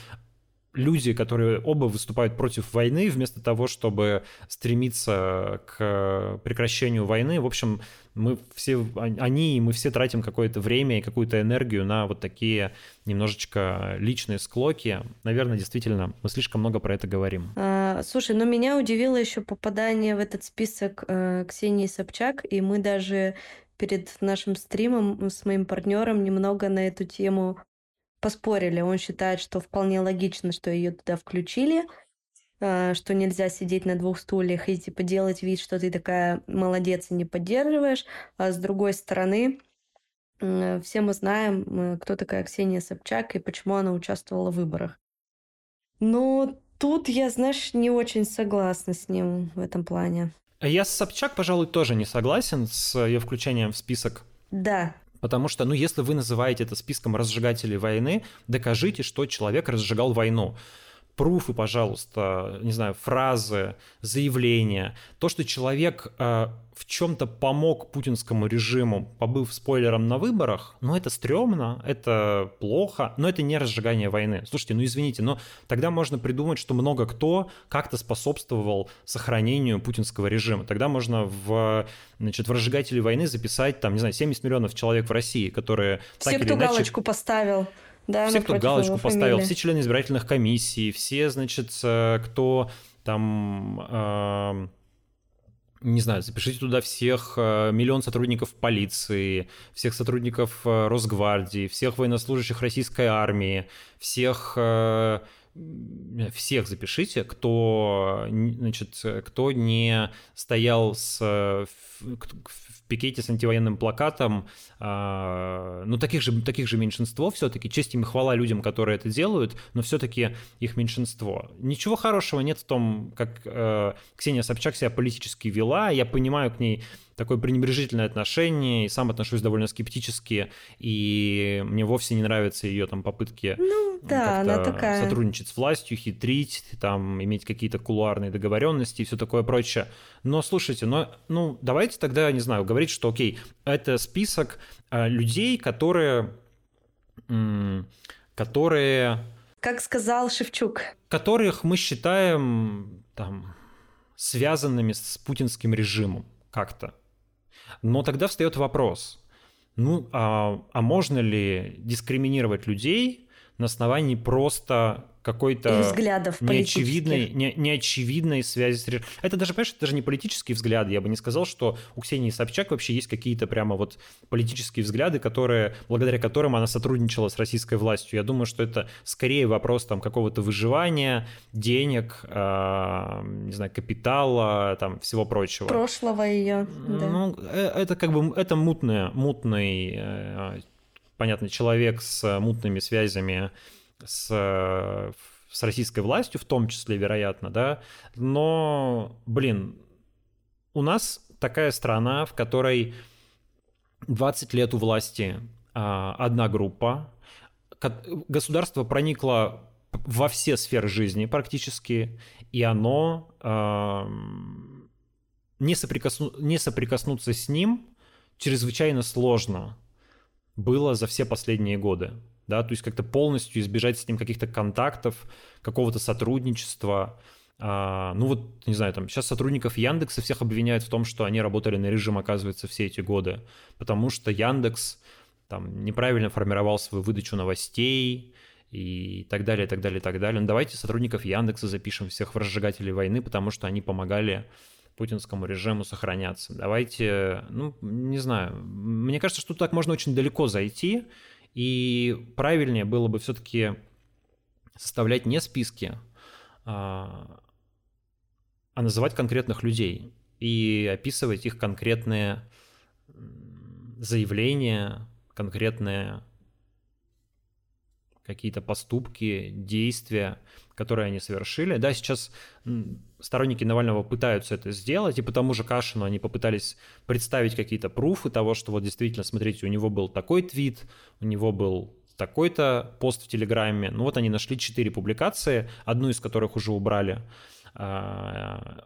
люди, которые оба выступают против войны, вместо того, чтобы стремиться к прекращению войны, в общем, мы все, они и мы все тратим какое-то время и какую-то энергию на вот такие немножечко личные склоки. Наверное, действительно, мы слишком много про это говорим. А, слушай, но меня удивило еще попадание в этот список э, Ксении Собчак, и мы даже перед нашим стримом с моим партнером немного на эту тему поспорили. Он считает, что вполне логично, что ее туда включили, а, что нельзя сидеть на двух стульях и типа делать вид, что ты такая молодец и не поддерживаешь. А с другой стороны, все мы знаем, кто такая Ксения Собчак и почему она участвовала в выборах. Ну, тут я, знаешь, не очень согласна с ним в этом плане. Я с Собчак, пожалуй, тоже не согласен с ее включением в список. Да. Потому что, ну, если вы называете это списком разжигателей войны, докажите, что человек разжигал войну пруфы, пожалуйста, не знаю, фразы, заявления. То, что человек э, в чем-то помог путинскому режиму, побыв спойлером на выборах, ну это стрёмно, это плохо, но это не разжигание войны. Слушайте, ну извините, но тогда можно придумать, что много кто как-то способствовал сохранению путинского режима. Тогда можно в, значит, в разжигатели войны записать, там, не знаю, 70 миллионов человек в России, которые... Все, кто иначе... галочку поставил. Да, все, кто галочку поставил, фамилии. все члены избирательных комиссий, все, значит, э, кто там... Э, не знаю, запишите туда всех э, миллион сотрудников полиции, всех сотрудников э, Росгвардии, всех военнослужащих российской армии, всех всех запишите, кто, значит, кто не стоял с, пикете с антивоенным плакатом, а, ну, таких же, таких же меньшинство все-таки, честь им и хвала людям, которые это делают, но все-таки их меньшинство. Ничего хорошего нет в том, как э, Ксения Собчак себя политически вела, я понимаю к ней такое пренебрежительное отношение, и сам отношусь довольно скептически, и мне вовсе не нравятся ее там попытки ну, да, она такая. сотрудничать с властью, хитрить, там, иметь какие-то кулуарные договоренности и все такое прочее. Но слушайте, ну, ну давайте тогда, не знаю, говорить, что окей, это список э, людей, которые, которые... Как сказал Шевчук. Которых мы считаем там связанными с путинским режимом как-то. Но тогда встает вопрос, ну, а, а можно ли дискриминировать людей на основании просто какой-то взглядов неочевидной, не, неочевидной связи с режимом. Это даже, понимаешь, это даже не политические взгляды. Я бы не сказал, что у Ксении Собчак вообще есть какие-то прямо вот политические взгляды, которые, благодаря которым она сотрудничала с российской властью. Я думаю, что это скорее вопрос там какого-то выживания, денег, э, не знаю, капитала, там всего прочего. Прошлого ее. Да. Ну, э, это как бы это мутное, мутный, э, понятно, человек с мутными связями с, с российской властью, в том числе, вероятно, да, но, блин, у нас такая страна, в которой 20 лет у власти а, одна группа, государство проникло во все сферы жизни практически, и оно э, не, соприкосну, не соприкоснуться с ним чрезвычайно сложно было за все последние годы да, то есть как-то полностью избежать с ним каких-то контактов, какого-то сотрудничества. А, ну вот, не знаю, там сейчас сотрудников Яндекса всех обвиняют в том, что они работали на режим, оказывается, все эти годы, потому что Яндекс там неправильно формировал свою выдачу новостей, и так далее, так далее, так далее. Ну, давайте сотрудников Яндекса запишем всех в разжигателей войны, потому что они помогали путинскому режиму сохраняться. Давайте, ну, не знаю, мне кажется, что так можно очень далеко зайти, и правильнее было бы все-таки составлять не списки, а, а называть конкретных людей и описывать их конкретные заявления, конкретные какие-то поступки, действия, которые они совершили. Да, сейчас сторонники Навального пытаются это сделать, и по тому же Кашину они попытались представить какие-то пруфы того, что вот действительно, смотрите, у него был такой твит, у него был такой-то пост в Телеграме. Ну вот они нашли четыре публикации, одну из которых уже убрали. А,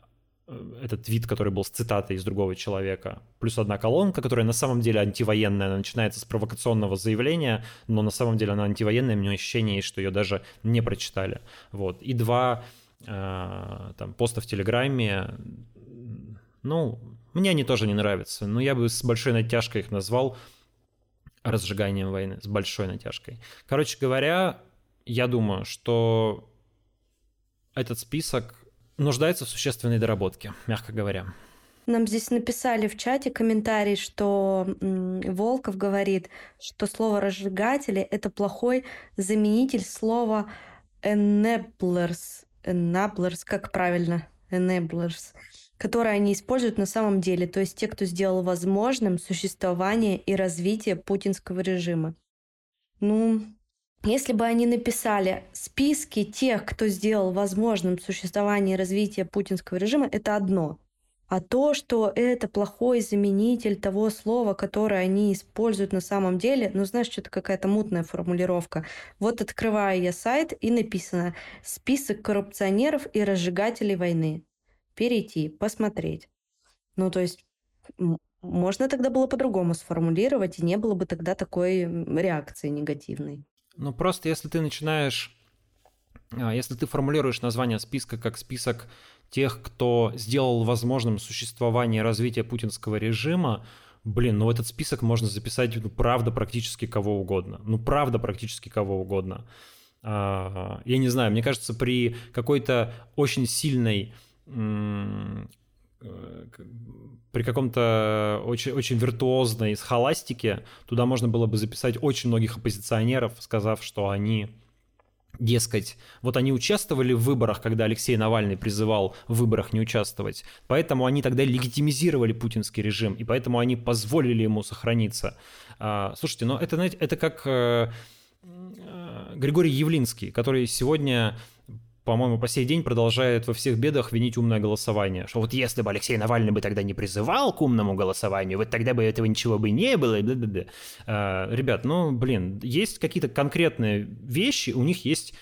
этот твит, который был с цитатой из другого человека, плюс одна колонка, которая на самом деле антивоенная, она начинается с провокационного заявления, но на самом деле она антивоенная, у меня ощущение что ее даже не прочитали. Вот. И два э, там, поста в Телеграме, ну, мне они тоже не нравятся, но я бы с большой натяжкой их назвал разжиганием войны, с большой натяжкой. Короче говоря, я думаю, что этот список нуждается в существенной доработке, мягко говоря. Нам здесь написали в чате комментарий, что Волков говорит, что слово «разжигатели» — это плохой заменитель слова «enablers». Enablers, как правильно? Enablers которые они используют на самом деле, то есть те, кто сделал возможным существование и развитие путинского режима. Ну, если бы они написали списки тех, кто сделал возможным существование и развитие путинского режима, это одно. А то, что это плохой заменитель того слова, которое они используют на самом деле, ну, знаешь, что-то какая-то мутная формулировка. Вот открываю я сайт, и написано «Список коррупционеров и разжигателей войны». Перейти, посмотреть. Ну, то есть можно тогда было по-другому сформулировать, и не было бы тогда такой реакции негативной. Ну, просто если ты начинаешь, а, если ты формулируешь название списка как список тех, кто сделал возможным существование и развитие путинского режима, блин, ну этот список можно записать, ну, правда, практически кого угодно. Ну, правда, практически кого угодно. А, я не знаю, мне кажется, при какой-то очень сильной Э, при каком-то очень, очень виртуозной схоластике туда можно было бы записать очень многих оппозиционеров, сказав, что они дескать, вот они участвовали в выборах, когда Алексей Навальный призывал в выборах не участвовать, поэтому они тогда легитимизировали путинский режим, и поэтому они позволили ему сохраниться. А, слушайте, ну это, знаете, это как э, э, Григорий Явлинский, который сегодня по-моему, по сей день продолжает во всех бедах винить умное голосование. Что вот если бы Алексей Навальный бы тогда не призывал к умному голосованию, вот тогда бы этого ничего бы не было. Да -да -да. А, ребят, ну, блин, есть какие-то конкретные вещи, у них есть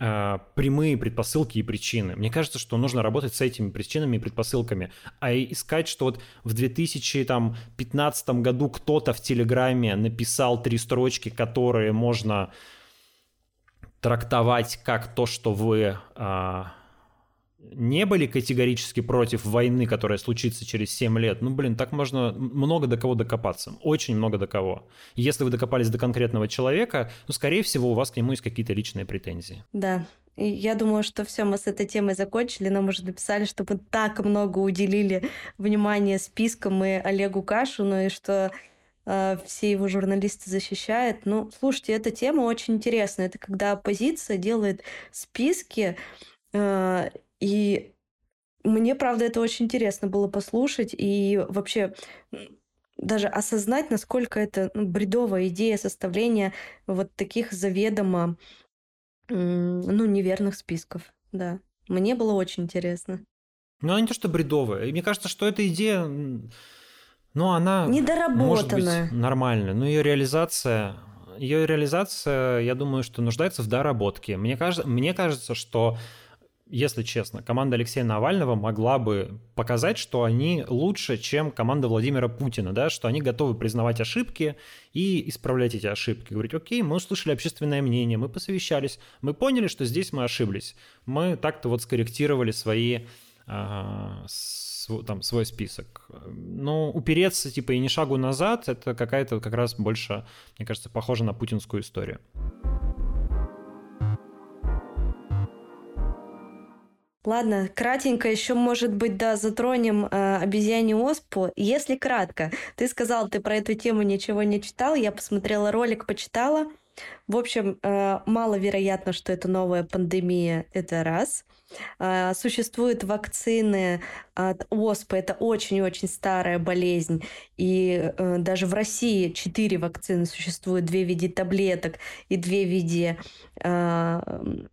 а, прямые предпосылки и причины. Мне кажется, что нужно работать с этими причинами и предпосылками, а искать, что вот в 2015 году кто-то в Телеграме написал три строчки, которые можно трактовать как то, что вы а, не были категорически против войны, которая случится через 7 лет, ну, блин, так можно много до кого докопаться. Очень много до кого. если вы докопались до конкретного человека, ну, скорее всего, у вас к нему есть какие-то личные претензии. Да, я думаю, что все, мы с этой темой закончили. Нам уже написали, что мы так много уделили внимания спискам и Олегу Кашину, и что все его журналисты защищают. Ну, слушайте, эта тема очень интересная. Это когда оппозиция делает списки, э, и мне, правда, это очень интересно было послушать, и вообще даже осознать, насколько это ну, бредовая идея составления вот таких заведомо ну, неверных списков. Да. Мне было очень интересно. Ну, а не то, что бредовая. Мне кажется, что эта идея ну, она может быть нормальная, но ее реализация, ее реализация, я думаю, что нуждается в доработке. Мне кажется, мне кажется, что если честно, команда Алексея Навального могла бы показать, что они лучше, чем команда Владимира Путина, да, что они готовы признавать ошибки и исправлять эти ошибки. Говорить, окей, мы услышали общественное мнение, мы посовещались, мы поняли, что здесь мы ошиблись. Мы так-то вот скорректировали свои а, свой, там, свой список. Но упереться, типа, и не шагу назад, это какая-то как раз больше, мне кажется, похоже на путинскую историю. Ладно, кратенько еще, может быть, да, затронем э, обезьянью оспу. Если кратко, ты сказал, ты про эту тему ничего не читал, я посмотрела ролик, почитала. В общем, э, маловероятно, что это новая пандемия, это раз. Э, существуют вакцины от оспы, это очень-очень старая болезнь, и э, даже в России четыре вакцины существуют, две в виде таблеток и две в виде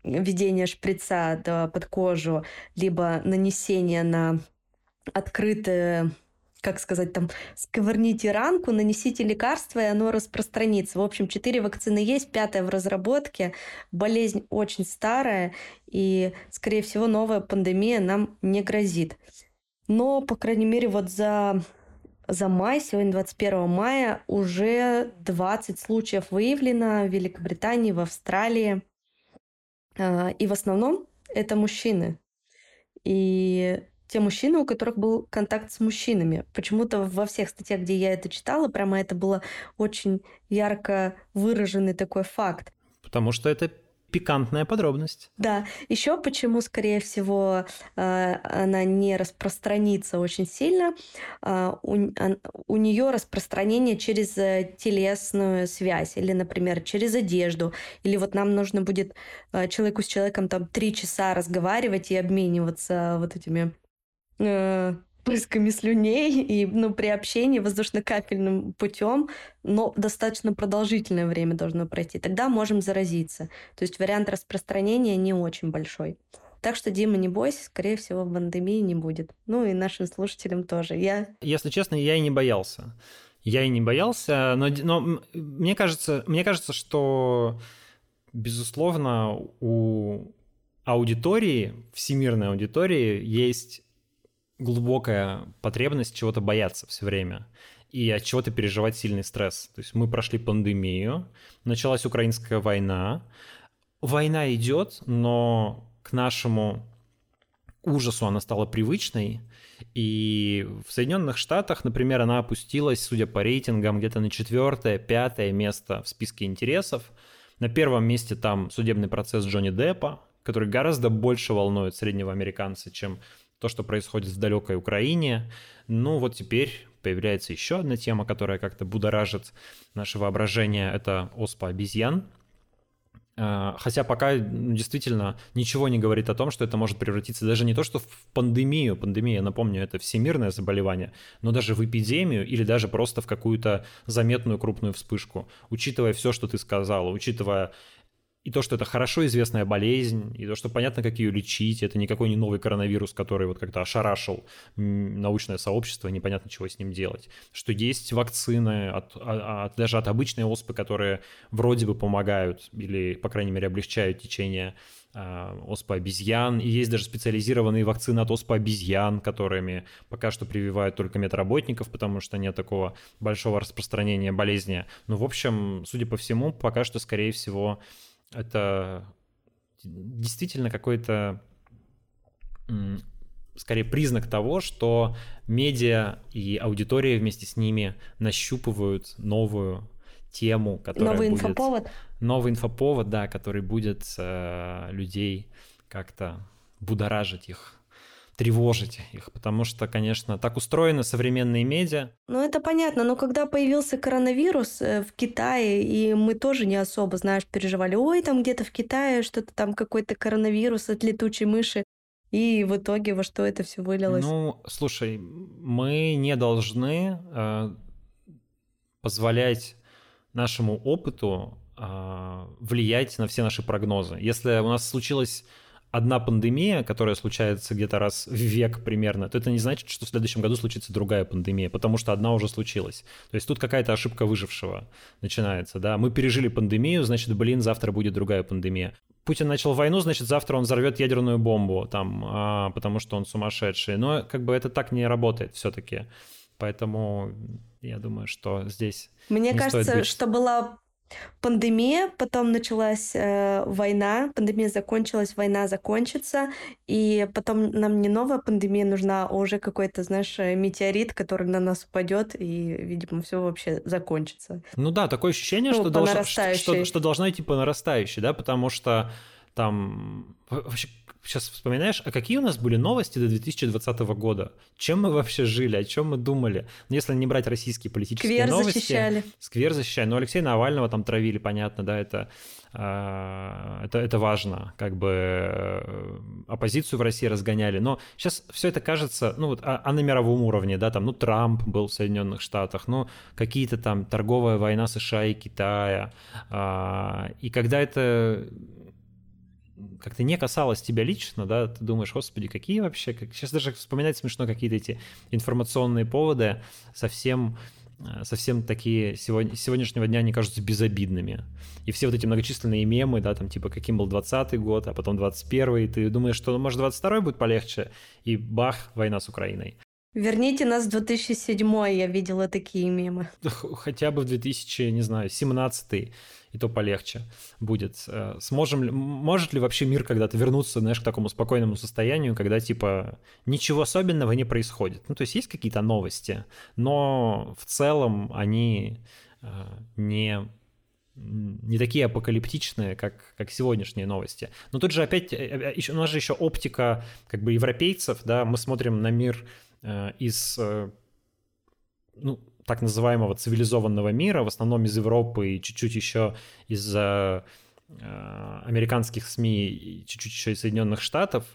введения шприца под кожу, либо нанесения на открытые как сказать, там, сковырните ранку, нанесите лекарство, и оно распространится. В общем, четыре вакцины есть, пятая в разработке. Болезнь очень старая, и, скорее всего, новая пандемия нам не грозит. Но, по крайней мере, вот за за май, сегодня 21 мая, уже 20 случаев выявлено в Великобритании, в Австралии. А, и в основном это мужчины. И те мужчины, у которых был контакт с мужчинами. Почему-то во всех статьях, где я это читала, прямо это было очень ярко выраженный такой факт. Потому что это пикантная подробность. Да. Еще почему, скорее всего, э, она не распространится очень сильно. Э, у, у нее распространение через э, телесную связь или, например, через одежду. Или вот нам нужно будет человеку с человеком там три часа разговаривать и обмениваться вот этими э, слюней и ну, при общении воздушно-капельным путем, но достаточно продолжительное время должно пройти. Тогда можем заразиться. То есть вариант распространения не очень большой. Так что, Дима, не бойся, скорее всего, пандемии не будет. Ну и нашим слушателям тоже. Я... Если честно, я и не боялся. Я и не боялся, но, но мне, кажется, мне кажется, что, безусловно, у аудитории, всемирной аудитории, есть глубокая потребность чего-то бояться все время и от чего-то переживать сильный стресс. То есть мы прошли пандемию, началась украинская война. Война идет, но к нашему ужасу она стала привычной, и в Соединенных Штатах, например, она опустилась, судя по рейтингам, где-то на четвертое, пятое место в списке интересов. На первом месте там судебный процесс Джонни Деппа, который гораздо больше волнует среднего американца, чем то, что происходит в далекой Украине. Ну вот теперь появляется еще одна тема, которая как-то будоражит наше воображение. Это оспа обезьян. А, хотя пока действительно ничего не говорит о том, что это может превратиться даже не то, что в пандемию, пандемия, напомню, это всемирное заболевание, но даже в эпидемию или даже просто в какую-то заметную крупную вспышку. Учитывая все, что ты сказала, учитывая и то, что это хорошо известная болезнь, и то, что понятно, как ее лечить, это никакой не новый коронавирус, который вот как-то ошарашил научное сообщество, непонятно, чего с ним делать. Что есть вакцины от, от, даже от обычной оспы, которые вроде бы помогают или, по крайней мере, облегчают течение э, оспы обезьян, и есть даже специализированные вакцины от оспы обезьян, которыми пока что прививают только медработников, потому что нет такого большого распространения болезни. Ну, в общем, судя по всему, пока что, скорее всего, это действительно какой-то скорее признак того, что медиа и аудитория вместе с ними нащупывают новую тему, которая новый будет... инфоповод. Новый инфоповод, да, который будет э, людей как-то будоражить их тревожить их, потому что, конечно, так устроены современные медиа. Ну, это понятно, но когда появился коронавирус э, в Китае, и мы тоже не особо, знаешь, переживали, ой, там где-то в Китае что-то там какой-то коронавирус от летучей мыши, и в итоге во что это все вылилось? Ну, слушай, мы не должны э, позволять нашему опыту э, влиять на все наши прогнозы. Если у нас случилось одна пандемия, которая случается где-то раз в век примерно, то это не значит, что в следующем году случится другая пандемия, потому что одна уже случилась. То есть тут какая-то ошибка выжившего начинается, да. Мы пережили пандемию, значит, блин, завтра будет другая пандемия. Путин начал войну, значит, завтра он взорвет ядерную бомбу, там, а, потому что он сумасшедший. Но как бы это так не работает все-таки. Поэтому я думаю, что здесь. Мне кажется, что была Пандемия, потом началась э, война, пандемия закончилась, война закончится, и потом нам не новая пандемия нужна, а уже какой-то, знаешь, э, метеорит, который на нас упадет, и, видимо, все вообще закончится. Ну да, такое ощущение, ну, что, должно, что, что, что должно идти по нарастающей, да, потому что там вообще сейчас вспоминаешь, а какие у нас были новости до 2020 года? Чем мы вообще жили, о чем мы думали? Ну, если не брать российские политические Сквер новости. защищали. Сквер защищали. Ну, Алексея Навального там травили, понятно, да, это, а, это, это важно. Как бы э, оппозицию в России разгоняли. Но сейчас все это кажется, ну, вот, а, а на мировом уровне, да, там, ну, Трамп был в Соединенных Штатах, ну, какие-то там торговая война США и Китая. А, и когда это как-то не касалось тебя лично, да, ты думаешь, господи, какие вообще, как... сейчас даже вспоминать смешно какие-то эти информационные поводы, совсем э, совсем такие сегодня, сегодняшнего дня, они кажутся безобидными. И все вот эти многочисленные мемы, да, там типа каким был 20 год, а потом 21 и ты думаешь, что может 22 будет полегче, и бах, война с Украиной. Верните нас в 2007 я видела такие мемы. Хотя бы в 2000, не знаю, 17 и то полегче будет. Э, сможем ли, может ли вообще мир когда-то вернуться, знаешь, к такому спокойному состоянию, когда, типа, ничего особенного не происходит? Ну, то есть есть какие-то новости, но в целом они э, не не такие апокалиптичные, как, как сегодняшние новости. Но тут же опять, э, у нас же еще оптика как бы европейцев, да, мы смотрим на мир из, ну, так называемого цивилизованного мира, в основном из Европы и чуть-чуть еще из э, американских СМИ и чуть-чуть еще из Соединенных Штатов.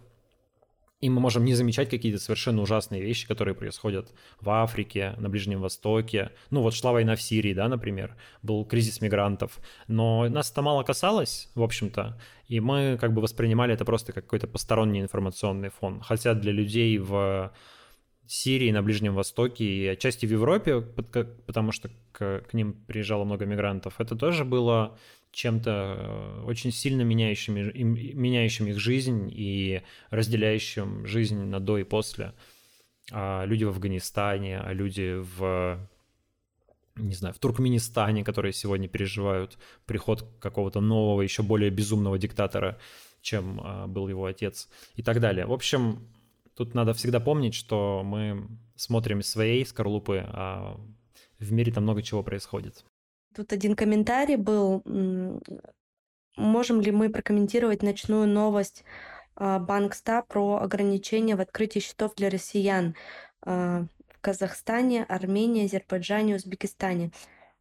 И мы можем не замечать какие-то совершенно ужасные вещи, которые происходят в Африке, на Ближнем Востоке. Ну вот шла война в Сирии, да, например, был кризис мигрантов. Но нас это мало касалось, в общем-то, и мы как бы воспринимали это просто как какой-то посторонний информационный фон. Хотя для людей в Сирии, на Ближнем Востоке и отчасти в Европе, потому что к, к ним приезжало много мигрантов, это тоже было чем-то э, очень сильно меняющим, меняющим их жизнь и разделяющим жизнь на до и после. А люди в Афганистане, а люди в не знаю, в Туркменистане, которые сегодня переживают приход какого-то нового, еще более безумного диктатора, чем а, был его отец и так далее. В общем, тут надо всегда помнить, что мы смотрим из своей скорлупы, а в мире там много чего происходит. Тут один комментарий был. Можем ли мы прокомментировать ночную новость Банкста про ограничения в открытии счетов для россиян а, в Казахстане, Армении, Азербайджане, Узбекистане?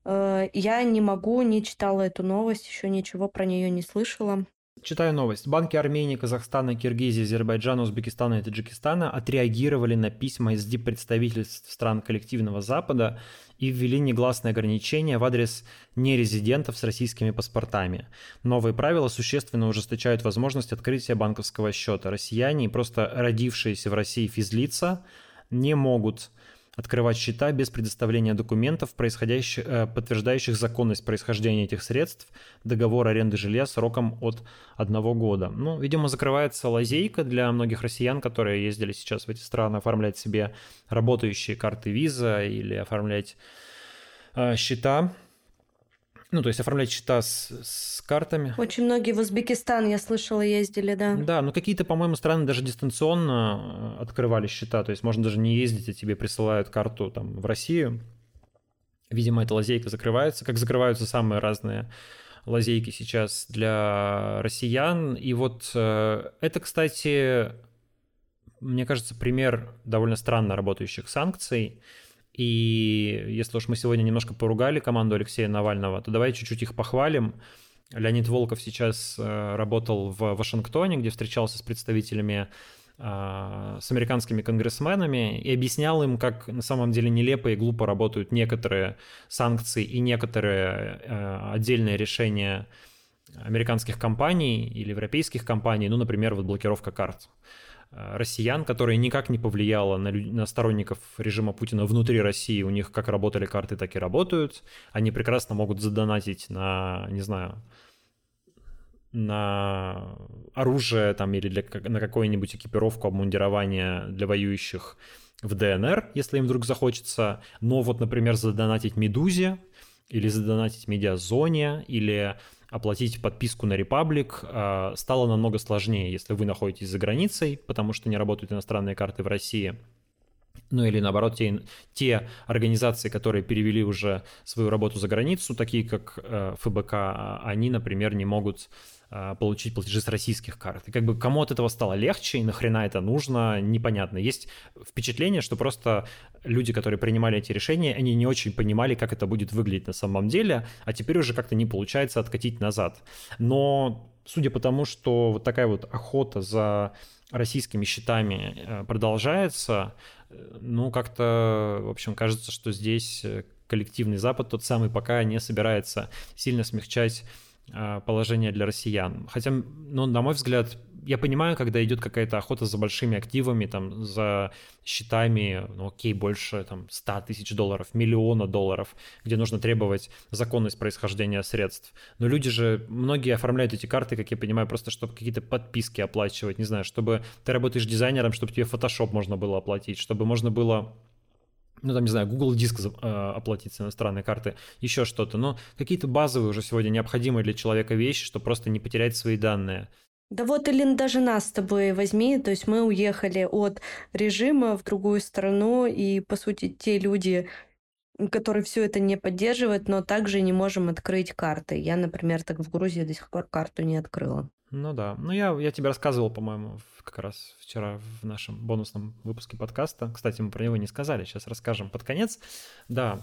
Э, я не могу, не читала эту новость, еще ничего про нее не слышала. Читаю новость. Банки Армении, Казахстана, Киргизии, Азербайджана, Узбекистана и Таджикистана отреагировали на письма из диппредставительств стран коллективного Запада и ввели негласные ограничения в адрес нерезидентов с российскими паспортами. Новые правила существенно ужесточают возможность открытия банковского счета. Россияне и просто родившиеся в России физлица не могут открывать счета без предоставления документов, происходящих, э, подтверждающих законность происхождения этих средств, договор аренды жилья сроком от одного года. Ну, видимо, закрывается лазейка для многих россиян, которые ездили сейчас в эти страны, оформлять себе работающие карты виза или оформлять э, счета ну, то есть оформлять счета с, с картами. Очень многие в Узбекистан, я слышала, ездили, да. Да, но какие-то, по-моему, страны даже дистанционно э, открывали счета. То есть можно даже не ездить, а тебе присылают карту там в Россию. Видимо, эта лазейка закрывается, как закрываются самые разные лазейки сейчас для россиян. И вот э, это, кстати, мне кажется, пример довольно странно работающих санкций. И если уж мы сегодня немножко поругали команду Алексея Навального, то давай чуть-чуть их похвалим. Леонид Волков сейчас э, работал в Вашингтоне, где встречался с представителями э, с американскими конгрессменами и объяснял им, как на самом деле нелепо и глупо работают некоторые санкции и некоторые э, отдельные решения американских компаний или европейских компаний, ну, например, вот блокировка карт. Э, россиян, которая никак не повлияла на, на сторонников режима Путина внутри России. У них как работали карты, так и работают. Они прекрасно могут задонатить на, не знаю, на оружие там или для, на какую-нибудь экипировку, обмундирование для воюющих в ДНР, если им вдруг захочется. Но вот, например, задонатить Медузе или задонатить Медиазоне или оплатить подписку на Republic э, стало намного сложнее, если вы находитесь за границей, потому что не работают иностранные карты в России. Ну или наоборот, те, те организации, которые перевели уже свою работу за границу, такие как э, ФБК, а, они, например, не могут а, получить платежи с российских карт. И как бы кому от этого стало легче и нахрена это нужно, непонятно. Есть впечатление, что просто люди, которые принимали эти решения, они не очень понимали, как это будет выглядеть на самом деле, а теперь уже как-то не получается откатить назад. Но судя по тому, что вот такая вот охота за российскими счетами э, продолжается, э, ну, как-то, в общем, кажется, что здесь э, коллективный Запад, тот самый, пока не собирается сильно смягчать а, положение для россиян. Хотя, ну, на мой взгляд, я понимаю, когда идет какая-то охота за большими активами, там, за счетами, ну, окей, больше, там, 100 тысяч долларов, миллиона долларов, где нужно требовать законность происхождения средств. Но люди же, многие оформляют эти карты, как я понимаю, просто чтобы какие-то подписки оплачивать, не знаю, чтобы ты работаешь дизайнером, чтобы тебе Photoshop можно было оплатить, чтобы можно было ну, там, не знаю, Google Диск э, оплатить с иностранной карты, еще что-то. Но какие-то базовые уже сегодня необходимые для человека вещи, чтобы просто не потерять свои данные. Да вот, Илин, даже нас с тобой возьми, то есть мы уехали от режима в другую страну, и, по сути, те люди, который все это не поддерживает, но также не можем открыть карты. Я, например, так в Грузии до сих пор карту не открыла. Ну да. Ну я, я тебе рассказывал, по-моему, как раз вчера в нашем бонусном выпуске подкаста. Кстати, мы про него не сказали, сейчас расскажем под конец. Да.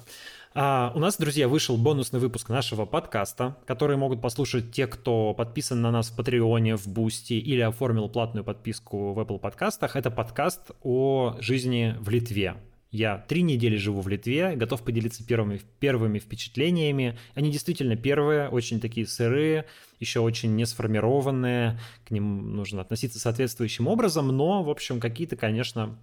А, у нас, друзья, вышел бонусный выпуск нашего подкаста, который могут послушать те, кто подписан на нас в Patreon е, в Boosty или оформил платную подписку в Apple подкастах. Это подкаст о жизни в Литве. Я три недели живу в Литве, готов поделиться первыми, первыми впечатлениями. Они действительно первые, очень такие сырые, еще очень не сформированные, к ним нужно относиться соответствующим образом, но, в общем, какие-то, конечно,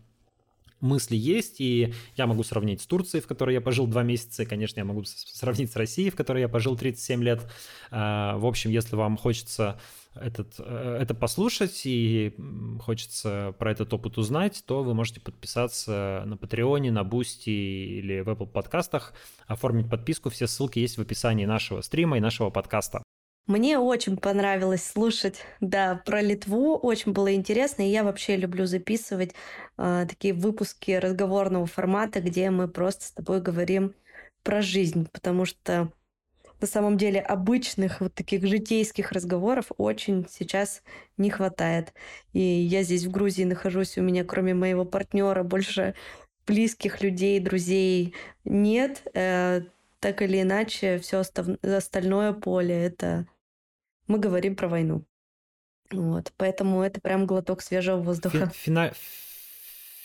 мысли есть, и я могу сравнить с Турцией, в которой я пожил два месяца, и, конечно, я могу сравнить с Россией, в которой я пожил 37 лет. А, в общем, если вам хочется этот, э, это послушать и хочется про этот опыт узнать, то вы можете подписаться на Patreon е, на Boosty или в Apple подкастах, оформить подписку. Все ссылки есть в описании нашего стрима и нашего подкаста. Мне очень понравилось слушать, да, про Литву, очень было интересно, и я вообще люблю записывать э, такие выпуски разговорного формата, где мы просто с тобой говорим про жизнь, потому что на самом деле обычных вот таких житейских разговоров очень сейчас не хватает. И я здесь в Грузии нахожусь, у меня кроме моего партнера больше близких людей, друзей нет. Э, так или иначе, все остальное поле это мы говорим про войну. Вот, поэтому это прям глоток свежего воздуха. Фина...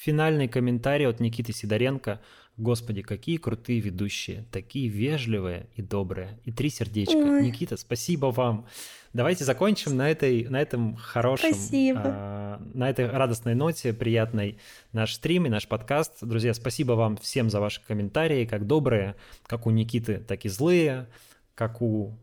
Финальный комментарий от Никиты Сидоренко. Господи, какие крутые ведущие, такие вежливые и добрые. И три сердечка. Ой. Никита, спасибо вам. Давайте закончим на этой, на этом хорошем, спасибо. А, на этой радостной ноте, приятной наш стрим и наш подкаст. Друзья, спасибо вам всем за ваши комментарии, как добрые, как у Никиты, так и злые, как у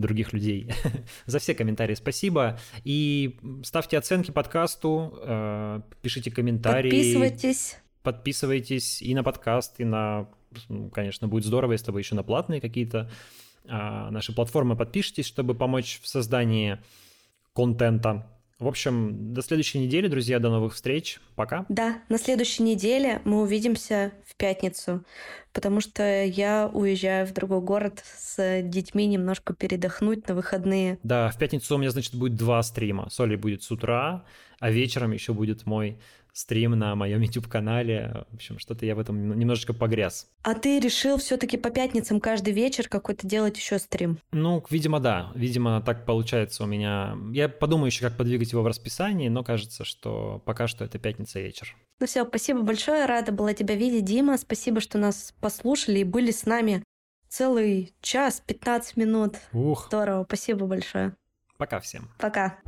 других людей. За все комментарии спасибо. И ставьте оценки подкасту, э, пишите комментарии. Подписывайтесь. Подписывайтесь и на подкаст, и на... Ну, конечно, будет здорово, если вы еще на платные какие-то а, наши платформы подпишитесь, чтобы помочь в создании контента. В общем, до следующей недели, друзья, до новых встреч. Пока. Да, на следующей неделе мы увидимся в пятницу, потому что я уезжаю в другой город с детьми немножко передохнуть на выходные. Да, в пятницу у меня, значит, будет два стрима. Соли будет с утра, а вечером еще будет мой стрим на моем YouTube-канале. В общем, что-то я в этом немножечко погряз. А ты решил все-таки по пятницам каждый вечер какой-то делать еще стрим? Ну, видимо, да. Видимо, так получается у меня. Я подумаю еще, как подвигать его в расписании, но кажется, что пока что это пятница вечер. Ну все, спасибо большое. Рада была тебя видеть, Дима. Спасибо, что нас послушали и были с нами целый час, 15 минут. Ух. Здорово, спасибо большое. Пока всем. Пока.